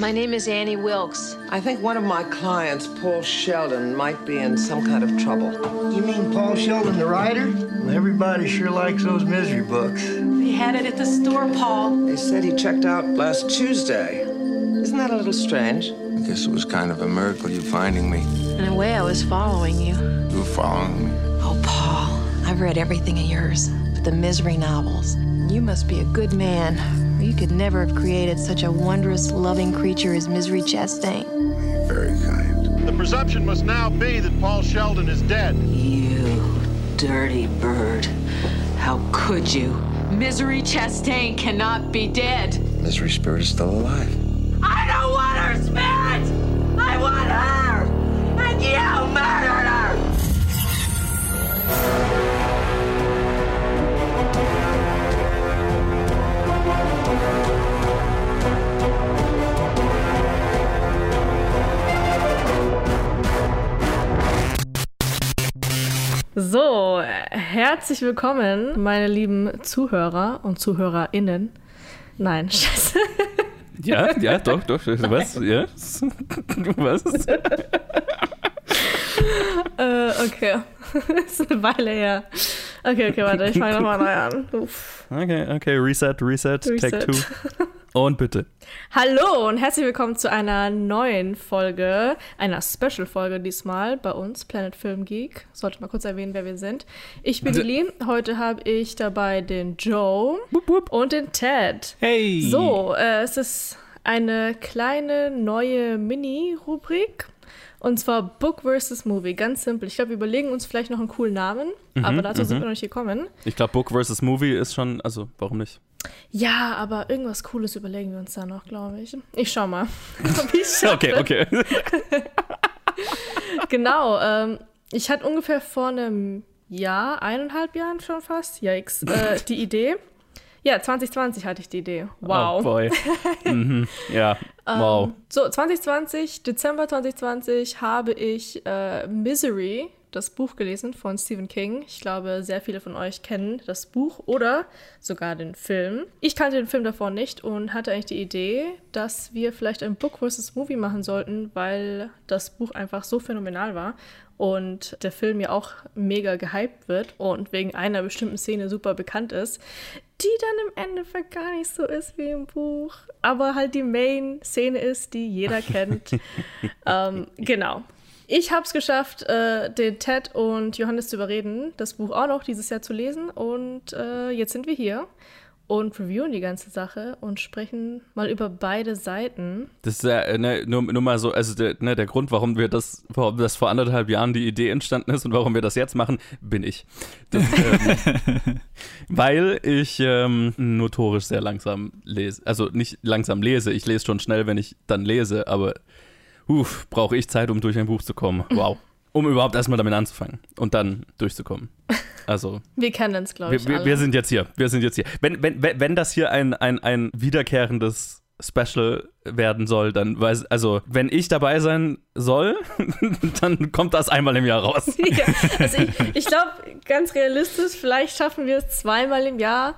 My name is Annie Wilkes. I think one of my clients, Paul Sheldon, might be in some kind of trouble. You mean Paul Sheldon, the writer? Well, everybody sure likes those misery books. They had it at the store, Paul. They said he checked out last Tuesday. Isn't that a little strange? I guess it was kind of a miracle you finding me. In a way, I was following you. You were following me. Oh, Paul, I've read everything of yours, but the misery novels. You must be a good man, or you could never have created such a wondrous, loving creature as Misery Chastain. You're very kind. The presumption must now be that Paul Sheldon is dead. You dirty bird. How could you? Misery Chastain cannot be dead. Misery Spirit is still alive. I don't want her spirit! I want her! And you murdered her! So, herzlich willkommen, meine lieben Zuhörer und ZuhörerInnen. Nein, scheiße. Ja, ja, doch, doch. Was? Ja? Was? äh, okay. ist eine Weile her. Okay, okay, warte, ich fange nochmal neu an. Uff. Okay, okay, Reset, Reset, Take Reset. Two. Und bitte. Hallo und herzlich willkommen zu einer neuen Folge, einer Special-Folge diesmal bei uns, Planet Film Geek. Sollte mal kurz erwähnen, wer wir sind. Ich bin D- Lili. Heute habe ich dabei den Joe Wupp, wupp. und den Ted. Hey! So, äh, es ist eine kleine neue Mini-Rubrik. Und zwar Book versus Movie. Ganz simpel. Ich glaube, wir überlegen uns vielleicht noch einen coolen Namen. aber dazu sind wir noch nicht gekommen. Ich glaube, Book versus Movie ist schon, also, warum nicht? Ja, aber irgendwas Cooles überlegen wir uns da noch, glaube ich. Ich schau mal. Okay, okay. Genau. Ähm, ich hatte ungefähr vor einem Jahr, eineinhalb Jahren schon fast, yikes, äh, die Idee. Ja, 2020 hatte ich die Idee. Wow. Oh boy. mhm. Ja, wow. So, 2020, Dezember 2020, habe ich äh, Misery, das Buch gelesen von Stephen King. Ich glaube, sehr viele von euch kennen das Buch oder sogar den Film. Ich kannte den Film davor nicht und hatte eigentlich die Idee, dass wir vielleicht ein Book versus Movie machen sollten, weil das Buch einfach so phänomenal war und der Film ja auch mega gehypt wird und wegen einer bestimmten Szene super bekannt ist, die dann im Endeffekt gar nicht so ist wie im Buch, aber halt die Main-Szene ist, die jeder kennt. ähm, genau. Ich habe es geschafft, äh, den Ted und Johannes zu überreden, das Buch auch noch dieses Jahr zu lesen. Und äh, jetzt sind wir hier und reviewen die ganze Sache und sprechen mal über beide Seiten. Das ist ja, äh, ne, nur, nur mal so, also der, ne, der Grund, warum wir das, warum das vor anderthalb Jahren die Idee entstanden ist und warum wir das jetzt machen, bin ich. Das, ähm, weil ich ähm, notorisch sehr langsam lese. Also nicht langsam lese, ich lese schon schnell, wenn ich dann lese, aber uff, brauche ich Zeit, um durch ein Buch zu kommen. Wow. Um überhaupt erstmal damit anzufangen und dann durchzukommen. Also, Wir kennen es, glaube ich. wir, wir sind jetzt hier. Wir sind jetzt hier. Wenn, wenn, wenn wenn das hier ein, ein, ein wiederkehrendes Special werden soll, dann weiß, also, wenn ich dabei sein soll, dann kommt das einmal im Jahr raus. ja, also ich, ich glaube, ganz realistisch, vielleicht schaffen wir es zweimal im Jahr,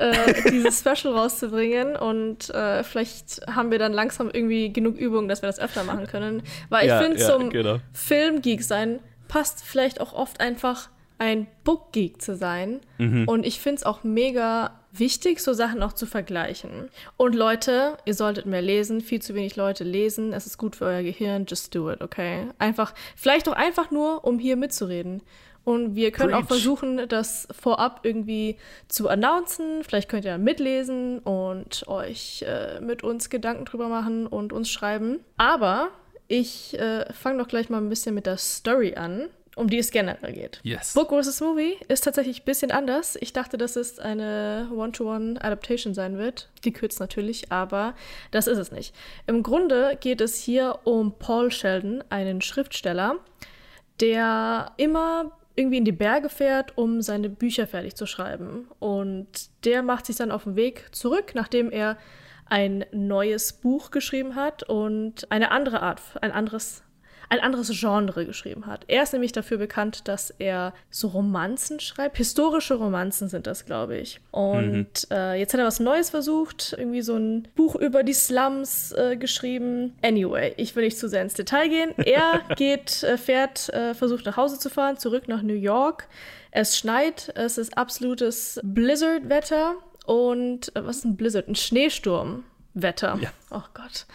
äh, dieses Special rauszubringen und äh, vielleicht haben wir dann langsam irgendwie genug Übung, dass wir das öfter machen können. Weil ich Ja, finde, ja, zum genau. Filmgeek sein passt vielleicht auch oft einfach ein Bookgeek zu sein. Mhm. Und ich finde es auch mega wichtig, so Sachen auch zu vergleichen. Und Leute, ihr solltet mehr lesen. Viel zu wenig Leute lesen. Es ist gut für euer Gehirn. Just do it, okay? Einfach, vielleicht auch einfach nur, um hier mitzureden. Und wir können auch Preach. versuchen, das vorab irgendwie zu announcen. Vielleicht könnt ihr mitlesen und euch äh, mit uns Gedanken drüber machen und uns schreiben. Aber ich äh, fange doch gleich mal ein bisschen mit der Story an, um die es generell geht. Yes. Book vs. Movie ist tatsächlich ein bisschen anders. Ich dachte, dass es eine One-to-One-Adaptation sein wird. Gekürzt natürlich, aber das ist es nicht. Im Grunde geht es hier um Paul Sheldon, einen Schriftsteller, der immer irgendwie in die Berge fährt, um seine Bücher fertig zu schreiben. Und der macht sich dann auf den Weg zurück, nachdem er ein neues Buch geschrieben hat und eine andere Art, ein anderes ein anderes Genre geschrieben hat. Er ist nämlich dafür bekannt, dass er so Romanzen schreibt. Historische Romanzen sind das, glaube ich. Und mhm. äh, jetzt hat er was Neues versucht, irgendwie so ein Buch über die Slums äh, geschrieben. Anyway, ich will nicht zu sehr ins Detail gehen. Er geht, äh, fährt, äh, versucht nach Hause zu fahren, zurück nach New York. Es schneit, es ist absolutes Blizzard-Wetter und äh, was ist ein Blizzard? Ein Schneesturm-Wetter. Ja. Oh Gott.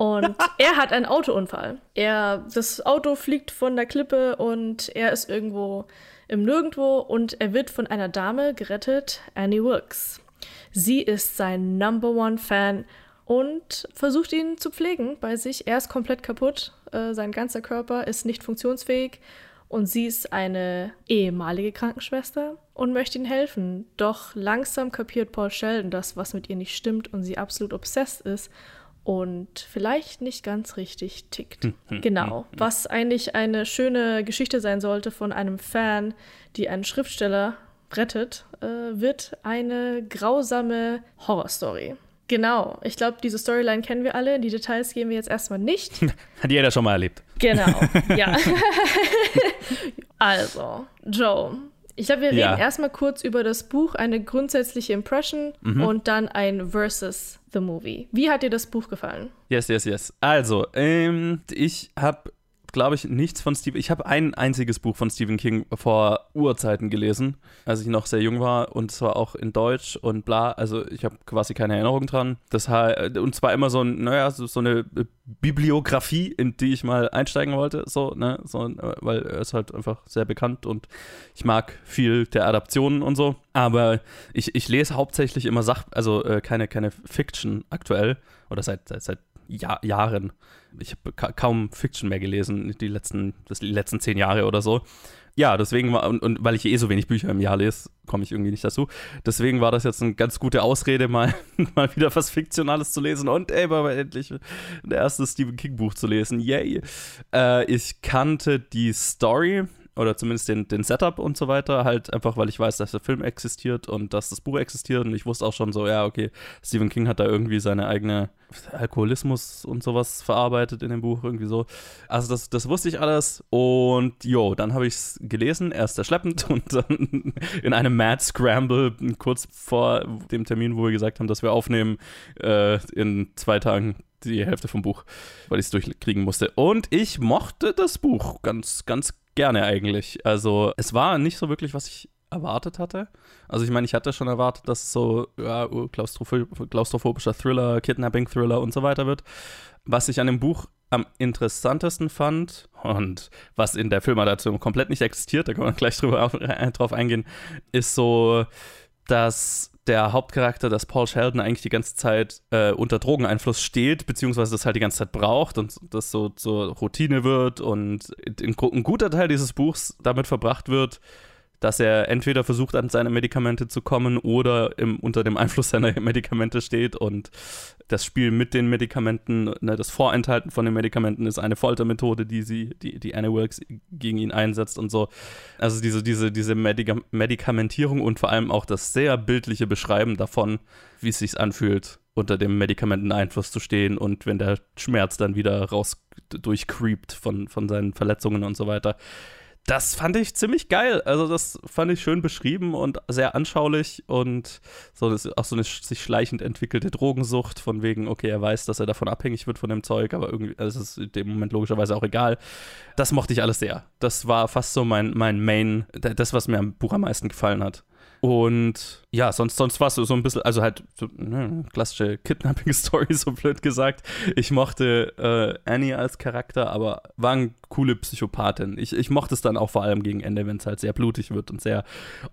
Und er hat einen Autounfall. Er, das Auto fliegt von der Klippe und er ist irgendwo im Nirgendwo und er wird von einer Dame gerettet, Annie Wilkes. Sie ist sein Number One Fan und versucht ihn zu pflegen bei sich. Er ist komplett kaputt. Äh, sein ganzer Körper ist nicht funktionsfähig und sie ist eine ehemalige Krankenschwester und möchte ihnen helfen. Doch langsam kapiert Paul Sheldon das, was mit ihr nicht stimmt und sie absolut obsessed ist und vielleicht nicht ganz richtig tickt. Hm, hm, genau, hm, was eigentlich eine schöne Geschichte sein sollte von einem Fan, die einen Schriftsteller rettet, äh, wird eine grausame Horrorstory. Genau, ich glaube, diese Storyline kennen wir alle. Die Details gehen wir jetzt erstmal nicht. Hat jeder schon mal erlebt. Genau, ja. also, Joe, ich glaube, wir reden ja. erstmal kurz über das Buch, eine grundsätzliche Impression mhm. und dann ein Versus the Movie. Wie hat dir das Buch gefallen? Yes, yes, yes. Also, ähm, ich habe glaube ich, nichts von Stephen. Ich habe ein einziges Buch von Stephen King vor Urzeiten gelesen, als ich noch sehr jung war und zwar auch in Deutsch und bla. Also ich habe quasi keine Erinnerung dran. Das und zwar immer so ein, naja, so, so eine Bibliografie, in die ich mal einsteigen wollte, so, ne, so, weil er ist halt einfach sehr bekannt und ich mag viel der Adaptionen und so. Aber ich, ich lese hauptsächlich immer Sach, also äh, keine, keine Fiction aktuell oder seit, seit, seit Jahr, Jahren. Ich habe ka kaum Fiction mehr gelesen, die letzten, das, die letzten zehn Jahre oder so. Ja, deswegen war, und, und weil ich eh so wenig Bücher im Jahr lese, komme ich irgendwie nicht dazu. Deswegen war das jetzt eine ganz gute Ausrede, mal, mal wieder was Fiktionales zu lesen und ey, aber endlich ein erstes Stephen King-Buch zu lesen. Yay! Äh, ich kannte die Story, oder zumindest den, den Setup und so weiter, halt einfach, weil ich weiß, dass der Film existiert und dass das Buch existiert und ich wusste auch schon so, ja, okay, Stephen King hat da irgendwie seine eigene Alkoholismus und sowas verarbeitet in dem Buch, irgendwie so. Also das, das wusste ich alles und jo, dann habe ich es gelesen, erst erschleppend und dann in einem Mad Scramble kurz vor dem Termin, wo wir gesagt haben, dass wir aufnehmen, äh, in zwei Tagen die Hälfte vom Buch, weil ich es durchkriegen musste. Und ich mochte das Buch ganz, ganz gerne eigentlich. Also es war nicht so wirklich, was ich erwartet hatte. Also ich meine, ich hatte schon erwartet, dass es so ja, klaustrophob klaustrophobischer Thriller, Kidnapping-Thriller und so weiter wird. Was ich an dem Buch am interessantesten fand und was in der Filmadaption komplett nicht existiert, da kann man gleich drüber, drauf eingehen, ist so, dass der Hauptcharakter, dass Paul Sheldon eigentlich die ganze Zeit äh, unter Drogeneinfluss steht, beziehungsweise das halt die ganze Zeit braucht und das so zur Routine wird und ein, ein guter Teil dieses Buchs damit verbracht wird, dass er entweder versucht, an seine Medikamente zu kommen oder im, unter dem Einfluss seiner Medikamente steht und das Spiel mit den Medikamenten, ne, das Vorenthalten von den Medikamenten ist eine Foltermethode, die sie, die, die Annie Wilkes gegen ihn einsetzt und so. Also diese, diese, diese Medika Medikamentierung und vor allem auch das sehr bildliche Beschreiben davon, wie es sich anfühlt, unter dem Medikamenteneinfluss zu stehen und wenn der Schmerz dann wieder raus durchcreept von, von seinen Verletzungen und so weiter das fand ich ziemlich geil. Also, das fand ich schön beschrieben und sehr anschaulich und so das ist auch so eine sich schleichend entwickelte Drogensucht, von wegen, okay, er weiß, dass er davon abhängig wird von dem Zeug, aber irgendwie, also es ist in dem Moment logischerweise auch egal. Das mochte ich alles sehr. Das war fast so mein, mein Main, das, was mir am Buch am meisten gefallen hat. Und ja, sonst, sonst war es so ein bisschen, also halt so, ne, klassische Kidnapping-Story, so blöd gesagt. Ich mochte äh, Annie als Charakter, aber war eine coole Psychopathin. Ich, ich mochte es dann auch vor allem gegen Ende, wenn es halt sehr blutig wird und sehr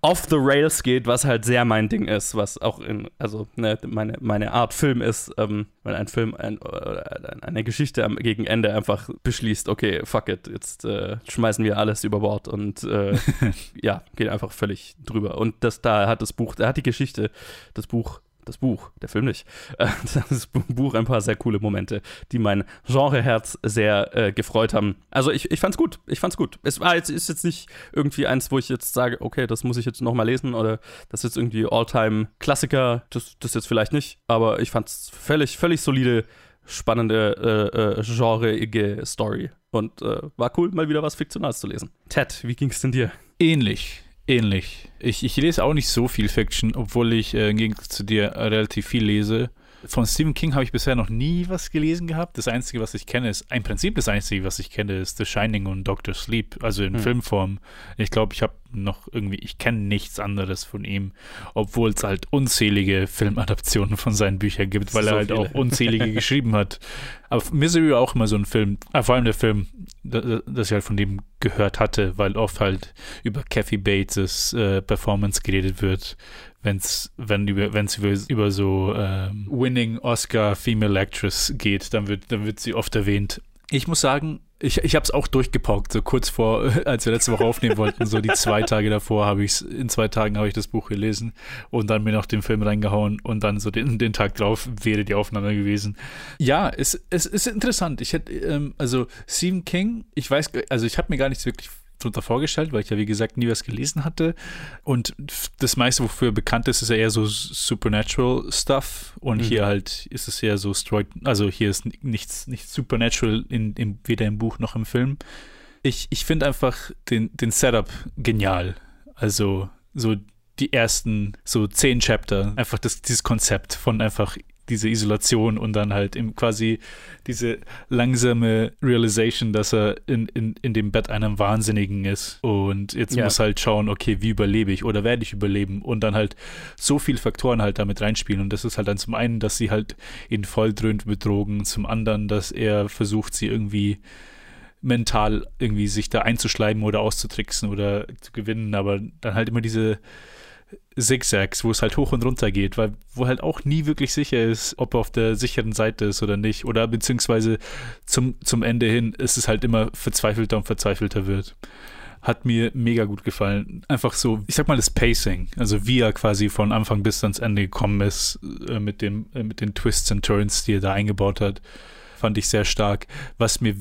off the rails geht, was halt sehr mein Ding ist, was auch in, also ne, meine, meine Art Film ist, ähm, wenn ein Film ein, äh, eine Geschichte am, gegen Ende einfach beschließt, okay, fuck it, jetzt äh, schmeißen wir alles über Bord und äh, ja, geht einfach völlig drüber. Und das da hat das Buch, da hat die Geschichte, das Buch das Buch, der Film nicht, das Buch ein paar sehr coole Momente, die mein Genreherz sehr äh, gefreut haben. Also ich, ich fand's gut, ich fand's gut. Es war jetzt, ist jetzt nicht irgendwie eins, wo ich jetzt sage, okay, das muss ich jetzt nochmal lesen oder das ist jetzt irgendwie All-Time-Klassiker, das, das jetzt vielleicht nicht, aber ich fand's völlig, völlig solide spannende, äh, äh, genreige Story. Und äh, war cool, mal wieder was Fiktionales zu lesen. Ted, wie ging es denn dir? Ähnlich. Ähnlich. Ich, ich lese auch nicht so viel Fiction, obwohl ich äh, im Gegensatz zu dir relativ viel lese. Von Stephen King habe ich bisher noch nie was gelesen gehabt. Das Einzige, was ich kenne, ist, im Prinzip das Einzige, was ich kenne, ist The Shining und Doctor Sleep, also in Hm. Filmform. Ich glaube, ich habe noch irgendwie, ich kenne nichts anderes von ihm, obwohl es halt unzählige Filmadaptionen von seinen Büchern gibt, weil So er halt viele. auch unzählige geschrieben hat. Aber Misery war auch immer so ein Film, äh, vor allem der Film, da- das ich halt von dem gehört hatte, weil oft halt über Kathy Bates' äh, Performance geredet wird, wenn's, wenn über, wenn's über, über so ähm, Winning Oscar Female Actress geht, dann wird, dann wird sie oft erwähnt. Ich muss sagen, ich, ich habe es auch durchgepaukt, so kurz vor, als wir letzte Woche aufnehmen wollten, so die zwei Tage davor habe ich in zwei Tagen habe ich das Buch gelesen und dann mir noch den Film reingehauen und dann so den, den Tag drauf wäre die Aufnahme gewesen. Ja, es, es ist interessant. Ich hätte, ähm, also Stephen King, ich weiß, also ich habe mir gar nichts wirklich drunter vorgestellt, weil ich ja wie gesagt nie was gelesen hatte und das meiste, wofür er bekannt ist, ist ja eher so Supernatural Stuff und Mhm. hier halt ist es eher so Stroid, also hier ist nichts, nichts Supernatural in, in, weder im Buch noch im Film. Ich, ich finde einfach den, den Setup genial. Also so die ersten so zehn Chapter, einfach das, dieses Konzept von einfach diese Isolation und dann halt im quasi diese langsame Realization, dass er in, in, in dem Bett einem Wahnsinnigen ist. Und jetzt Ja. muss halt schauen, okay, wie überlebe ich oder werde ich überleben? Und dann halt so viele Faktoren halt damit reinspielen. Und das ist halt dann zum einen, dass sie halt ihn voll dröhnt betrogen, zum anderen, dass er versucht, sie irgendwie mental irgendwie sich da einzuschleimen oder auszutricksen oder zu gewinnen, aber dann halt immer diese Zigzags, wo es halt hoch und runter geht, weil wo halt auch nie wirklich sicher ist, ob er auf der sicheren Seite ist oder nicht. Oder beziehungsweise zum, zum Ende hin ist es halt immer verzweifelter und verzweifelter wird. Hat mir mega gut gefallen. Einfach so, ich sag mal, das Pacing, also wie er quasi von Anfang bis ans Ende gekommen ist, äh, mit, dem, äh, mit den Twists and Turns, die er da eingebaut hat, fand ich sehr stark. Was mir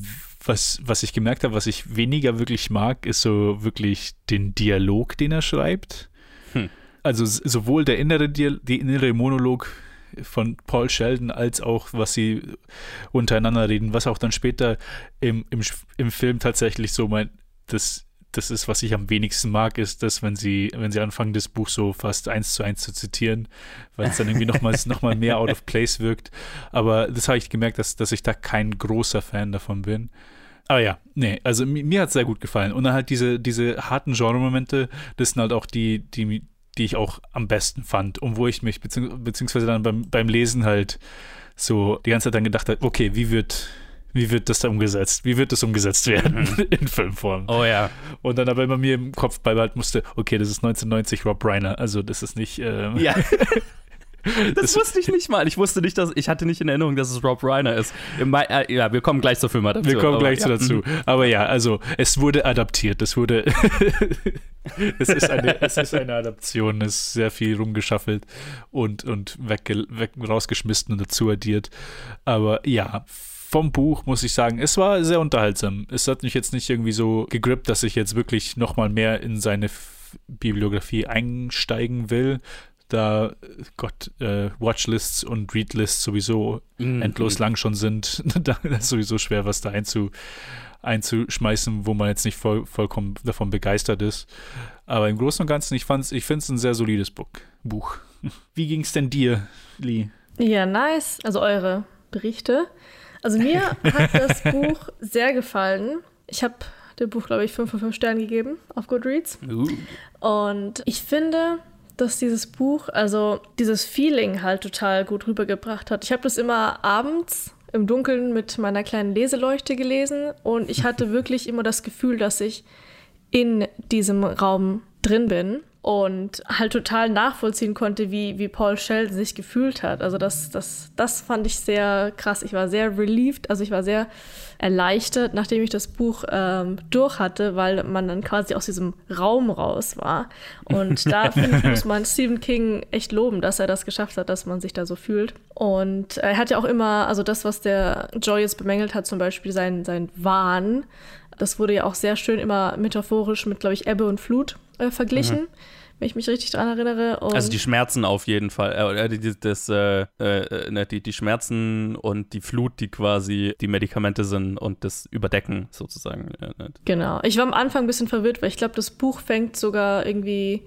was, was ich gemerkt habe, was ich weniger wirklich mag, ist so wirklich den Dialog, den er schreibt. Hm. Also sowohl der innere, die innere Monolog von Paul Sheldon als auch, was sie untereinander reden, was auch dann später im, im, im Film tatsächlich so mein, das, das ist, was ich am wenigsten mag, ist, dass wenn sie, wenn sie anfangen, das Buch so fast eins zu eins zu zitieren, weil es dann irgendwie nochmals noch mal mehr out of place wirkt. Aber das habe ich gemerkt, dass, dass ich da kein großer Fan davon bin. Aber ja, nee, also mi- mir hat es sehr gut gefallen. Und dann halt diese, diese harten Genre-Momente, das sind halt auch die, die, die ich auch am besten fand. Und wo ich mich, beziehungs beziehungsweise dann beim, beim Lesen halt so die ganze Zeit dann gedacht habe, okay, wie wird, wie wird das da umgesetzt? Wie wird das umgesetzt werden in Filmform? Oh ja. Und dann aber immer mir im Kopf beibehalten musste, okay, das ist 1990 Rob Reiner, also das ist nicht. Ähm, Ja. Das, wusste ich nicht mal. Ich wusste nicht, dass ich hatte nicht in Erinnerung, dass es Rob Reiner ist. Mai, äh, ja, wir kommen gleich zur Filmadaption. Wir kommen aber gleich ja. dazu. Aber ja, also es wurde adaptiert. Es wurde. es, ist eine, es ist eine Adaption. Es ist sehr viel rumgeschaffelt und, und wegge, weg, rausgeschmissen und dazu addiert. Aber ja. Vom Buch muss ich sagen, es war sehr unterhaltsam. Es hat mich jetzt nicht irgendwie so gegrippt, dass ich jetzt wirklich nochmal mehr in seine Bibliografie einsteigen will. Da, Gott, äh, Watchlists und Readlists sowieso Mhm. endlos lang schon sind, da ist sowieso schwer, was da einzu, einzuschmeißen, wo man jetzt nicht voll, vollkommen davon begeistert ist. Aber im Großen und Ganzen, ich, fand's- ich finde es ein sehr solides Buch. Buch. Wie ging es denn dir, Lee? Ja, nice. Also eure Berichte. Also mir hat das Buch sehr gefallen. Ich habe dem Buch, glaube ich, 5 von 5 Sternen gegeben auf Goodreads. Uh. Und ich finde, dass dieses Buch, also dieses Feeling halt total gut rübergebracht hat. Ich habe das immer abends im Dunkeln mit meiner kleinen Leseleuchte gelesen und ich hatte wirklich immer das Gefühl, dass ich in diesem Raum drin bin und halt total nachvollziehen konnte, wie, wie Paul Sheldon sich gefühlt hat. Also das, das, das fand ich sehr krass. Ich war sehr relieved, also ich war sehr erleichtert, nachdem ich das Buch ähm, durch hatte, weil man dann quasi aus diesem Raum raus war. Und da muss man Stephen King echt loben, dass er das geschafft hat, dass man sich da so fühlt. Und er hat ja auch immer, also das, was der Joy jetzt bemängelt hat, zum Beispiel sein, sein Wahn, das wurde ja auch sehr schön immer metaphorisch mit, glaube ich, Ebbe und Flut äh, verglichen. Wenn ich mich richtig dran erinnere. Und Also die Schmerzen auf jeden Fall. Äh, die, das, äh, äh, ne, die, die Schmerzen und die Flut, die quasi die Medikamente sind und das Überdecken sozusagen. Ne. Genau. Ich war am Anfang ein bisschen verwirrt, weil ich glaube, das Buch fängt sogar irgendwie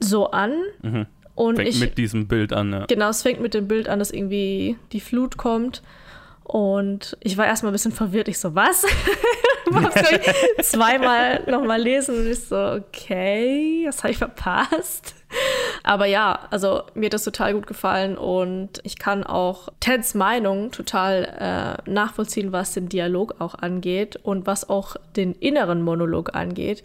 so an. Mhm. Und Fängt ich, mit diesem Bild an, ja. Genau, es fängt mit dem Bild an, dass irgendwie die Flut kommt. Und ich war erstmal ein bisschen verwirrt. Ich so, was? Zweimal nochmal lesen und ich so, okay, das habe ich verpasst. Aber ja, also mir hat das total gut gefallen und ich kann auch Teds Meinung total äh, nachvollziehen, was den Dialog auch angeht und was auch den inneren Monolog angeht.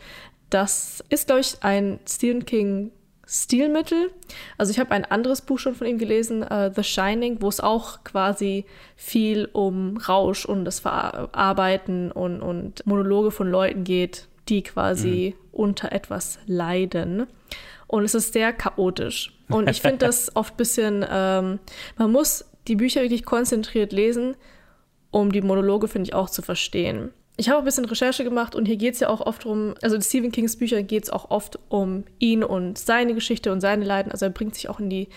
Das ist, glaube ich, ein Stephen King Stilmittel. Also ich habe ein anderes Buch schon von ihm gelesen, uh, The Shining, wo es auch quasi viel um Rausch und das Verarbeiten und, und Monologe von Leuten geht, die quasi mhm. unter etwas leiden. Und es ist sehr chaotisch. Und ich finde das oft ein bisschen, ähm, man muss die Bücher wirklich konzentriert lesen, um die Monologe, finde ich, auch zu verstehen. Ich habe ein bisschen Recherche gemacht und hier geht es ja auch oft um, also in Stephen Kings Büchern geht es auch oft um ihn und seine Geschichte und seine Leiden. Also er bringt sich auch in die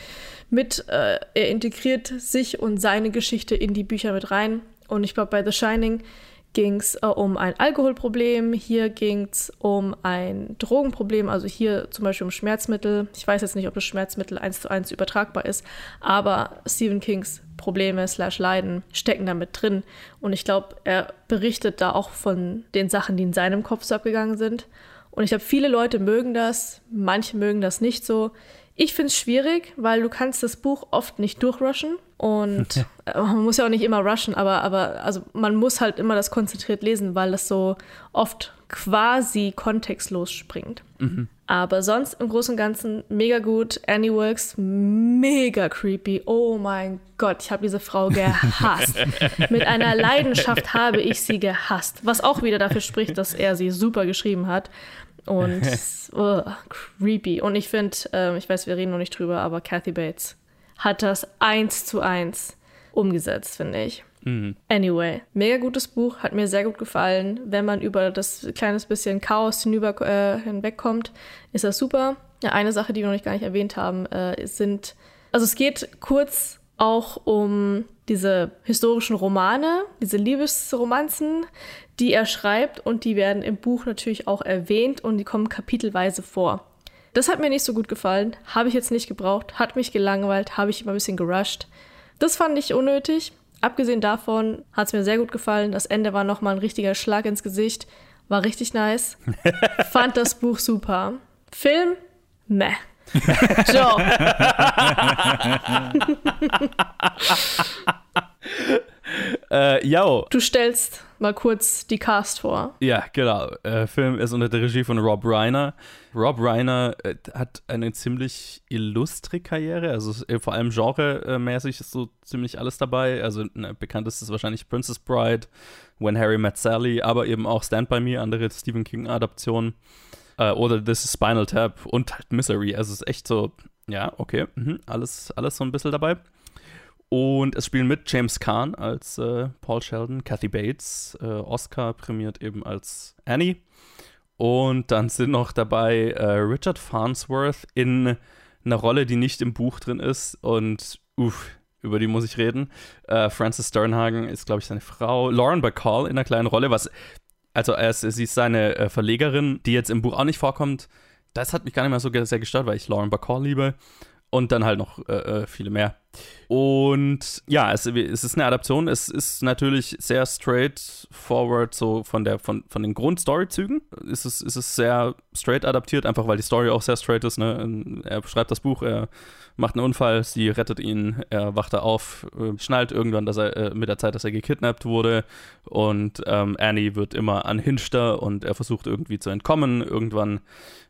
mit, äh, er integriert sich und seine Geschichte in die Bücher mit rein. Und ich glaube, bei The Shining ging es äh, um ein Alkoholproblem, hier ging es um ein Drogenproblem, also hier zum Beispiel um Schmerzmittel. Ich weiß jetzt nicht, ob das Schmerzmittel eins zu eins übertragbar ist, aber Stephen Kings Probleme slash Leiden stecken damit drin. Und ich glaube, er berichtet da auch von den Sachen, die in seinem Kopf so abgegangen sind. Und ich glaube, viele Leute mögen das, manche mögen das nicht so. Ich finde es schwierig, weil du kannst das Buch oft nicht durchrushen und man muss ja auch nicht immer rushen, aber, aber also man muss halt immer das konzentriert lesen, weil das so oft quasi kontextlos springt. Mhm. Aber sonst im Großen und Ganzen mega gut. Annie Works mega creepy. Oh mein Gott, ich habe diese Frau gehasst. Mit einer Leidenschaft habe ich sie gehasst. Was auch wieder dafür spricht, dass er sie super geschrieben hat. Und oh, creepy. Und ich finde, äh, ich weiß, wir reden noch nicht drüber, aber Kathy Bates hat das eins zu eins umgesetzt, finde ich. Mhm. Anyway, mega gutes Buch, hat mir sehr gut gefallen. Wenn man über das kleines bisschen Chaos hinüber äh, hinwegkommt, ist das super. Ja, eine Sache, die wir noch nicht gar nicht erwähnt haben, äh, sind, also es geht kurz auch um diese historischen Romane, diese Liebesromanzen, die er schreibt und die werden im Buch natürlich auch erwähnt und die kommen kapitelweise vor. Das hat mir nicht so gut gefallen, habe ich jetzt nicht gebraucht, hat mich gelangweilt, habe ich immer ein bisschen gerusht. Das fand ich unnötig. Abgesehen davon hat es mir sehr gut gefallen. Das Ende war nochmal ein richtiger Schlag ins Gesicht. War richtig nice. Fand das Buch super. Film? Meh. Joe. äh, yo. Du stellst mal kurz die Cast vor. Ja, genau. Der Film ist unter der Regie von Rob Reiner. Rob Reiner äh, hat eine ziemlich illustre Karriere, also äh, vor allem genremäßig ist so ziemlich alles dabei. Also ne, bekanntest ist wahrscheinlich Princess Bride, When Harry Met Sally, aber eben auch Stand By Me, andere Stephen King-Adaptionen. Äh, oder This is Spinal Tap und halt Misery. Also es ist echt so, ja, okay, mhm, alles, alles so ein bisschen dabei. Und es spielen mit James Kahn als äh, Paul Sheldon, Kathy Bates, äh, Oscar prämiert eben als Annie. Und dann sind noch dabei äh, Richard Farnsworth in einer Rolle, die nicht im Buch drin ist. Und uff, über die muss ich reden. Äh, Frances Sternhagen ist, glaube ich, seine Frau. Lauren Bacall in einer kleinen Rolle, was, also er ist, sie ist seine äh, Verlegerin, die jetzt im Buch auch nicht vorkommt. Das hat mich gar nicht mehr so sehr gestört, weil ich Lauren Bacall liebe. Und dann halt noch äh, äh, viele mehr. Und ja, es, es, ist eine Adaption. Es ist natürlich sehr straightforward, so von, der, von, von den Grundstoryzügen. Es ist, es ist sehr straight adaptiert, einfach weil die Story auch sehr straight ist. Ne? Er schreibt das Buch, er macht einen Unfall, sie rettet ihn, er wacht da auf, äh, schnallt irgendwann, dass er äh, mit der Zeit, dass er gekidnappt wurde. Und ähm, Annie wird immer anhinschter und er versucht irgendwie zu entkommen. Irgendwann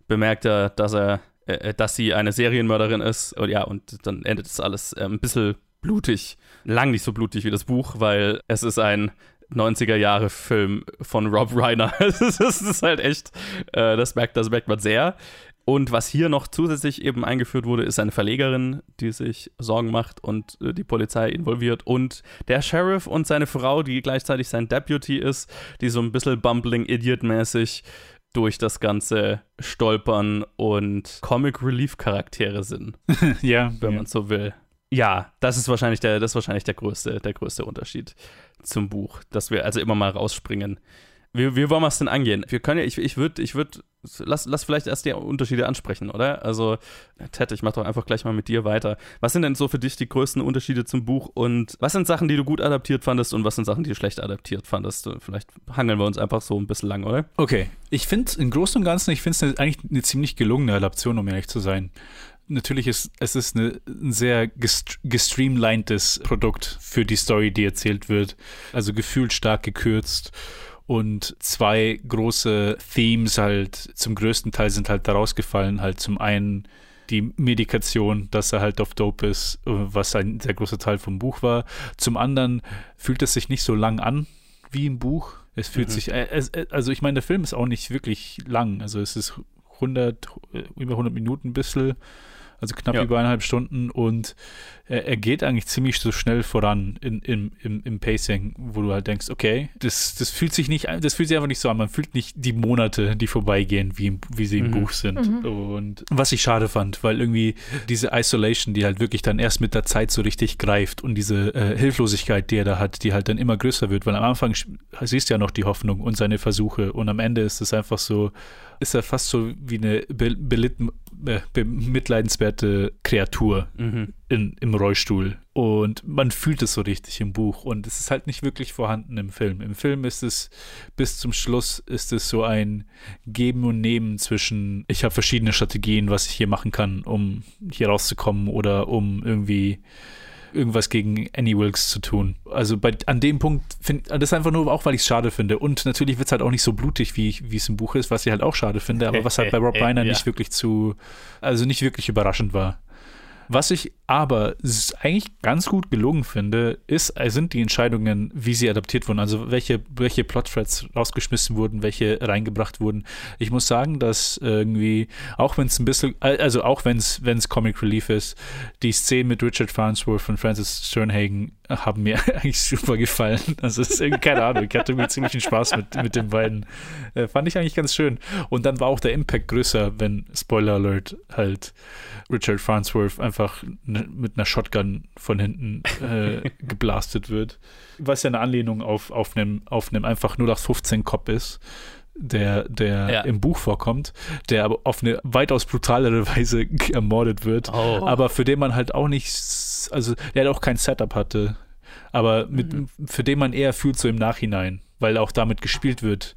bemerkt er, dass er äh, äh, dass sie eine Serienmörderin ist. Und ja, und dann endet es alles äh, ein bisschen blutig. Lang nicht so blutig wie das Buch, weil es ist ein 90er Jahre Film von Rob Reiner. das ist halt echt, äh, das, merkt, das merkt man sehr. Und was hier noch zusätzlich eben eingeführt wurde, ist eine Verlegerin, die sich Sorgen macht und äh, die Polizei involviert. Und der Sheriff und seine Frau, die gleichzeitig sein Deputy ist, die so ein bisschen bumbling Idiot-mäßig durch das Ganze stolpern und Comic Relief Charaktere sind, ja, wenn ja. man so will. Ja, das ist wahrscheinlich der, das wahrscheinlich der größte, der größte Unterschied zum Buch, dass wir also immer mal rausspringen. Wie, wie wollen wir es denn angehen? Wir können ja, ich, ich würde, ich würde, lass, lass vielleicht erst die Unterschiede ansprechen, oder? Also, Ted, ich mach doch einfach gleich mal mit dir weiter. Was sind denn so für dich die größten Unterschiede zum Buch und was sind Sachen, die du gut adaptiert fandest und was sind Sachen, die du schlecht adaptiert fandest? Vielleicht hangeln wir uns einfach so ein bisschen lang, oder? Okay, ich finde im Großen und Ganzen, ich finde es eigentlich eine ziemlich gelungene Adaption, um ehrlich zu sein. Natürlich ist es ist eine, ein sehr gest gestreamlinedes Produkt für die Story, die erzählt wird. Also gefühlt stark gekürzt und zwei große Themes halt zum größten Teil sind halt daraus gefallen. Halt zum einen die Medikation, dass er halt auf Dope ist, was ein sehr großer Teil vom Buch war. Zum anderen fühlt es sich nicht so lang an wie im Buch. Es fühlt Mhm. sich, äh, äh, also ich meine, der Film ist auch nicht wirklich lang. Also es ist 100, äh, über 100 Minuten ein bisschen, also knapp Ja. über eineinhalb Stunden und er, er geht eigentlich ziemlich so schnell voran in, im, im, im Pacing, wo du halt denkst, okay, das, das fühlt sich nicht, das fühlt sich einfach nicht so an. Man fühlt nicht die Monate, die vorbeigehen, wie, wie sie im Mhm. Buch sind. Und was ich schade fand, weil irgendwie diese Isolation, die halt wirklich dann erst mit der Zeit so richtig greift und diese äh, Hilflosigkeit, die er da hat, die halt dann immer größer wird, weil am Anfang siehst du ja noch die Hoffnung und seine Versuche und am Ende ist es einfach so, ist er fast so wie eine be belitten, bemitleidenswerte Kreatur Mhm. in, im Rollstuhl. Und man fühlt es so richtig im Buch. Und es ist halt nicht wirklich vorhanden im Film. Im Film ist es bis zum Schluss ist es so ein Geben und Nehmen zwischen, ich habe verschiedene Strategien, was ich hier machen kann, um hier rauszukommen oder um irgendwie irgendwas gegen Annie Wilkes zu tun. Also bei, an dem Punkt finde das ist einfach nur auch, weil ich es schade finde. Und natürlich wird es halt auch nicht so blutig, wie, wie es im Buch ist, was ich halt auch schade finde, aber was halt bei Rob Reiner Ja. nicht wirklich zu, also nicht wirklich überraschend war. Was ich aber eigentlich ganz gut gelungen finde, ist, äh, sind die Entscheidungen, wie sie adaptiert wurden. Also welche, welche Plotthreads rausgeschmissen wurden, welche reingebracht wurden. Ich muss sagen, dass irgendwie, auch wenn es ein bisschen, also auch wenn es Comic Relief ist, die Szenen mit Richard Farnsworth und Francis Sternhagen haben mir eigentlich super gefallen. Also es ist irgendwie, keine Ahnung, ich hatte irgendwie ziemlichen Spaß mit, mit den beiden. Äh, fand ich eigentlich ganz schön. Und dann war auch der Impact größer, wenn, Spoiler Alert, halt Richard Farnsworth einfach ne, mit einer Shotgun von hinten äh, geblastet wird. Was ja eine Anlehnung auf, auf einem auf einem einfach 0815 Cop ist, der, der Ja. im Buch vorkommt, der aber auf eine weitaus brutalere Weise ermordet wird, Oh. aber für den man halt auch nicht, also der halt auch kein Setup hatte, aber mit, für den man eher fühlt so im Nachhinein, weil auch damit gespielt wird,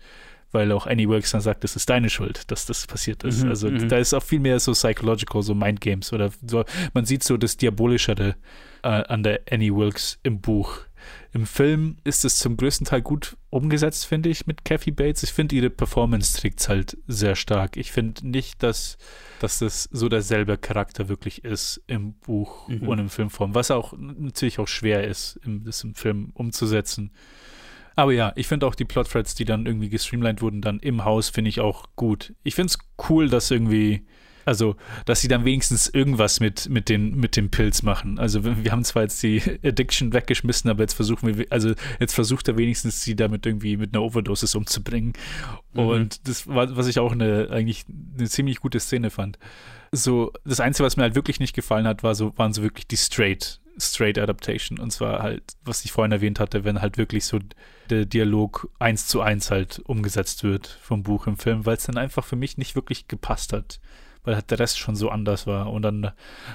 weil auch Annie Wilkes dann sagt, das ist deine Schuld, dass das passiert ist. Mhm, also mhm. da ist auch viel mehr so psychological, so Mind Games oder so. Man sieht so das Diabolischere äh, an der Annie Wilkes im Buch. Im Film ist es zum größten Teil gut umgesetzt, finde ich, mit Kathy Bates. Ich finde, ihre Performance trägt halt sehr stark. Ich finde nicht, dass, dass das so derselbe Charakter wirklich ist im Buch Mhm. und im Filmform, was auch natürlich auch schwer ist, im, das im Film umzusetzen. Aber ja, ich finde auch die Plotthreads, die dann irgendwie gestreamlined wurden, dann im Haus, finde ich auch gut. Ich finde es cool, dass irgendwie, also, dass sie dann wenigstens irgendwas mit, mit, den, mit dem Pilz machen. Also, wir haben zwar jetzt die Addiction weggeschmissen, aber jetzt versuchen wir, also, jetzt versucht er wenigstens, sie damit irgendwie mit einer Overdosis umzubringen. Und das war, was ich auch eine, eigentlich eine ziemlich gute Szene fand. So, das Einzige, was mir halt wirklich nicht gefallen hat, war so, waren so wirklich die straight, straight Adaptation. Und zwar halt, was ich vorhin erwähnt hatte, wenn halt wirklich so der Dialog eins zu eins halt umgesetzt wird vom Buch im Film, weil es dann einfach für mich nicht wirklich gepasst hat. Weil halt der Rest schon so anders war. Und dann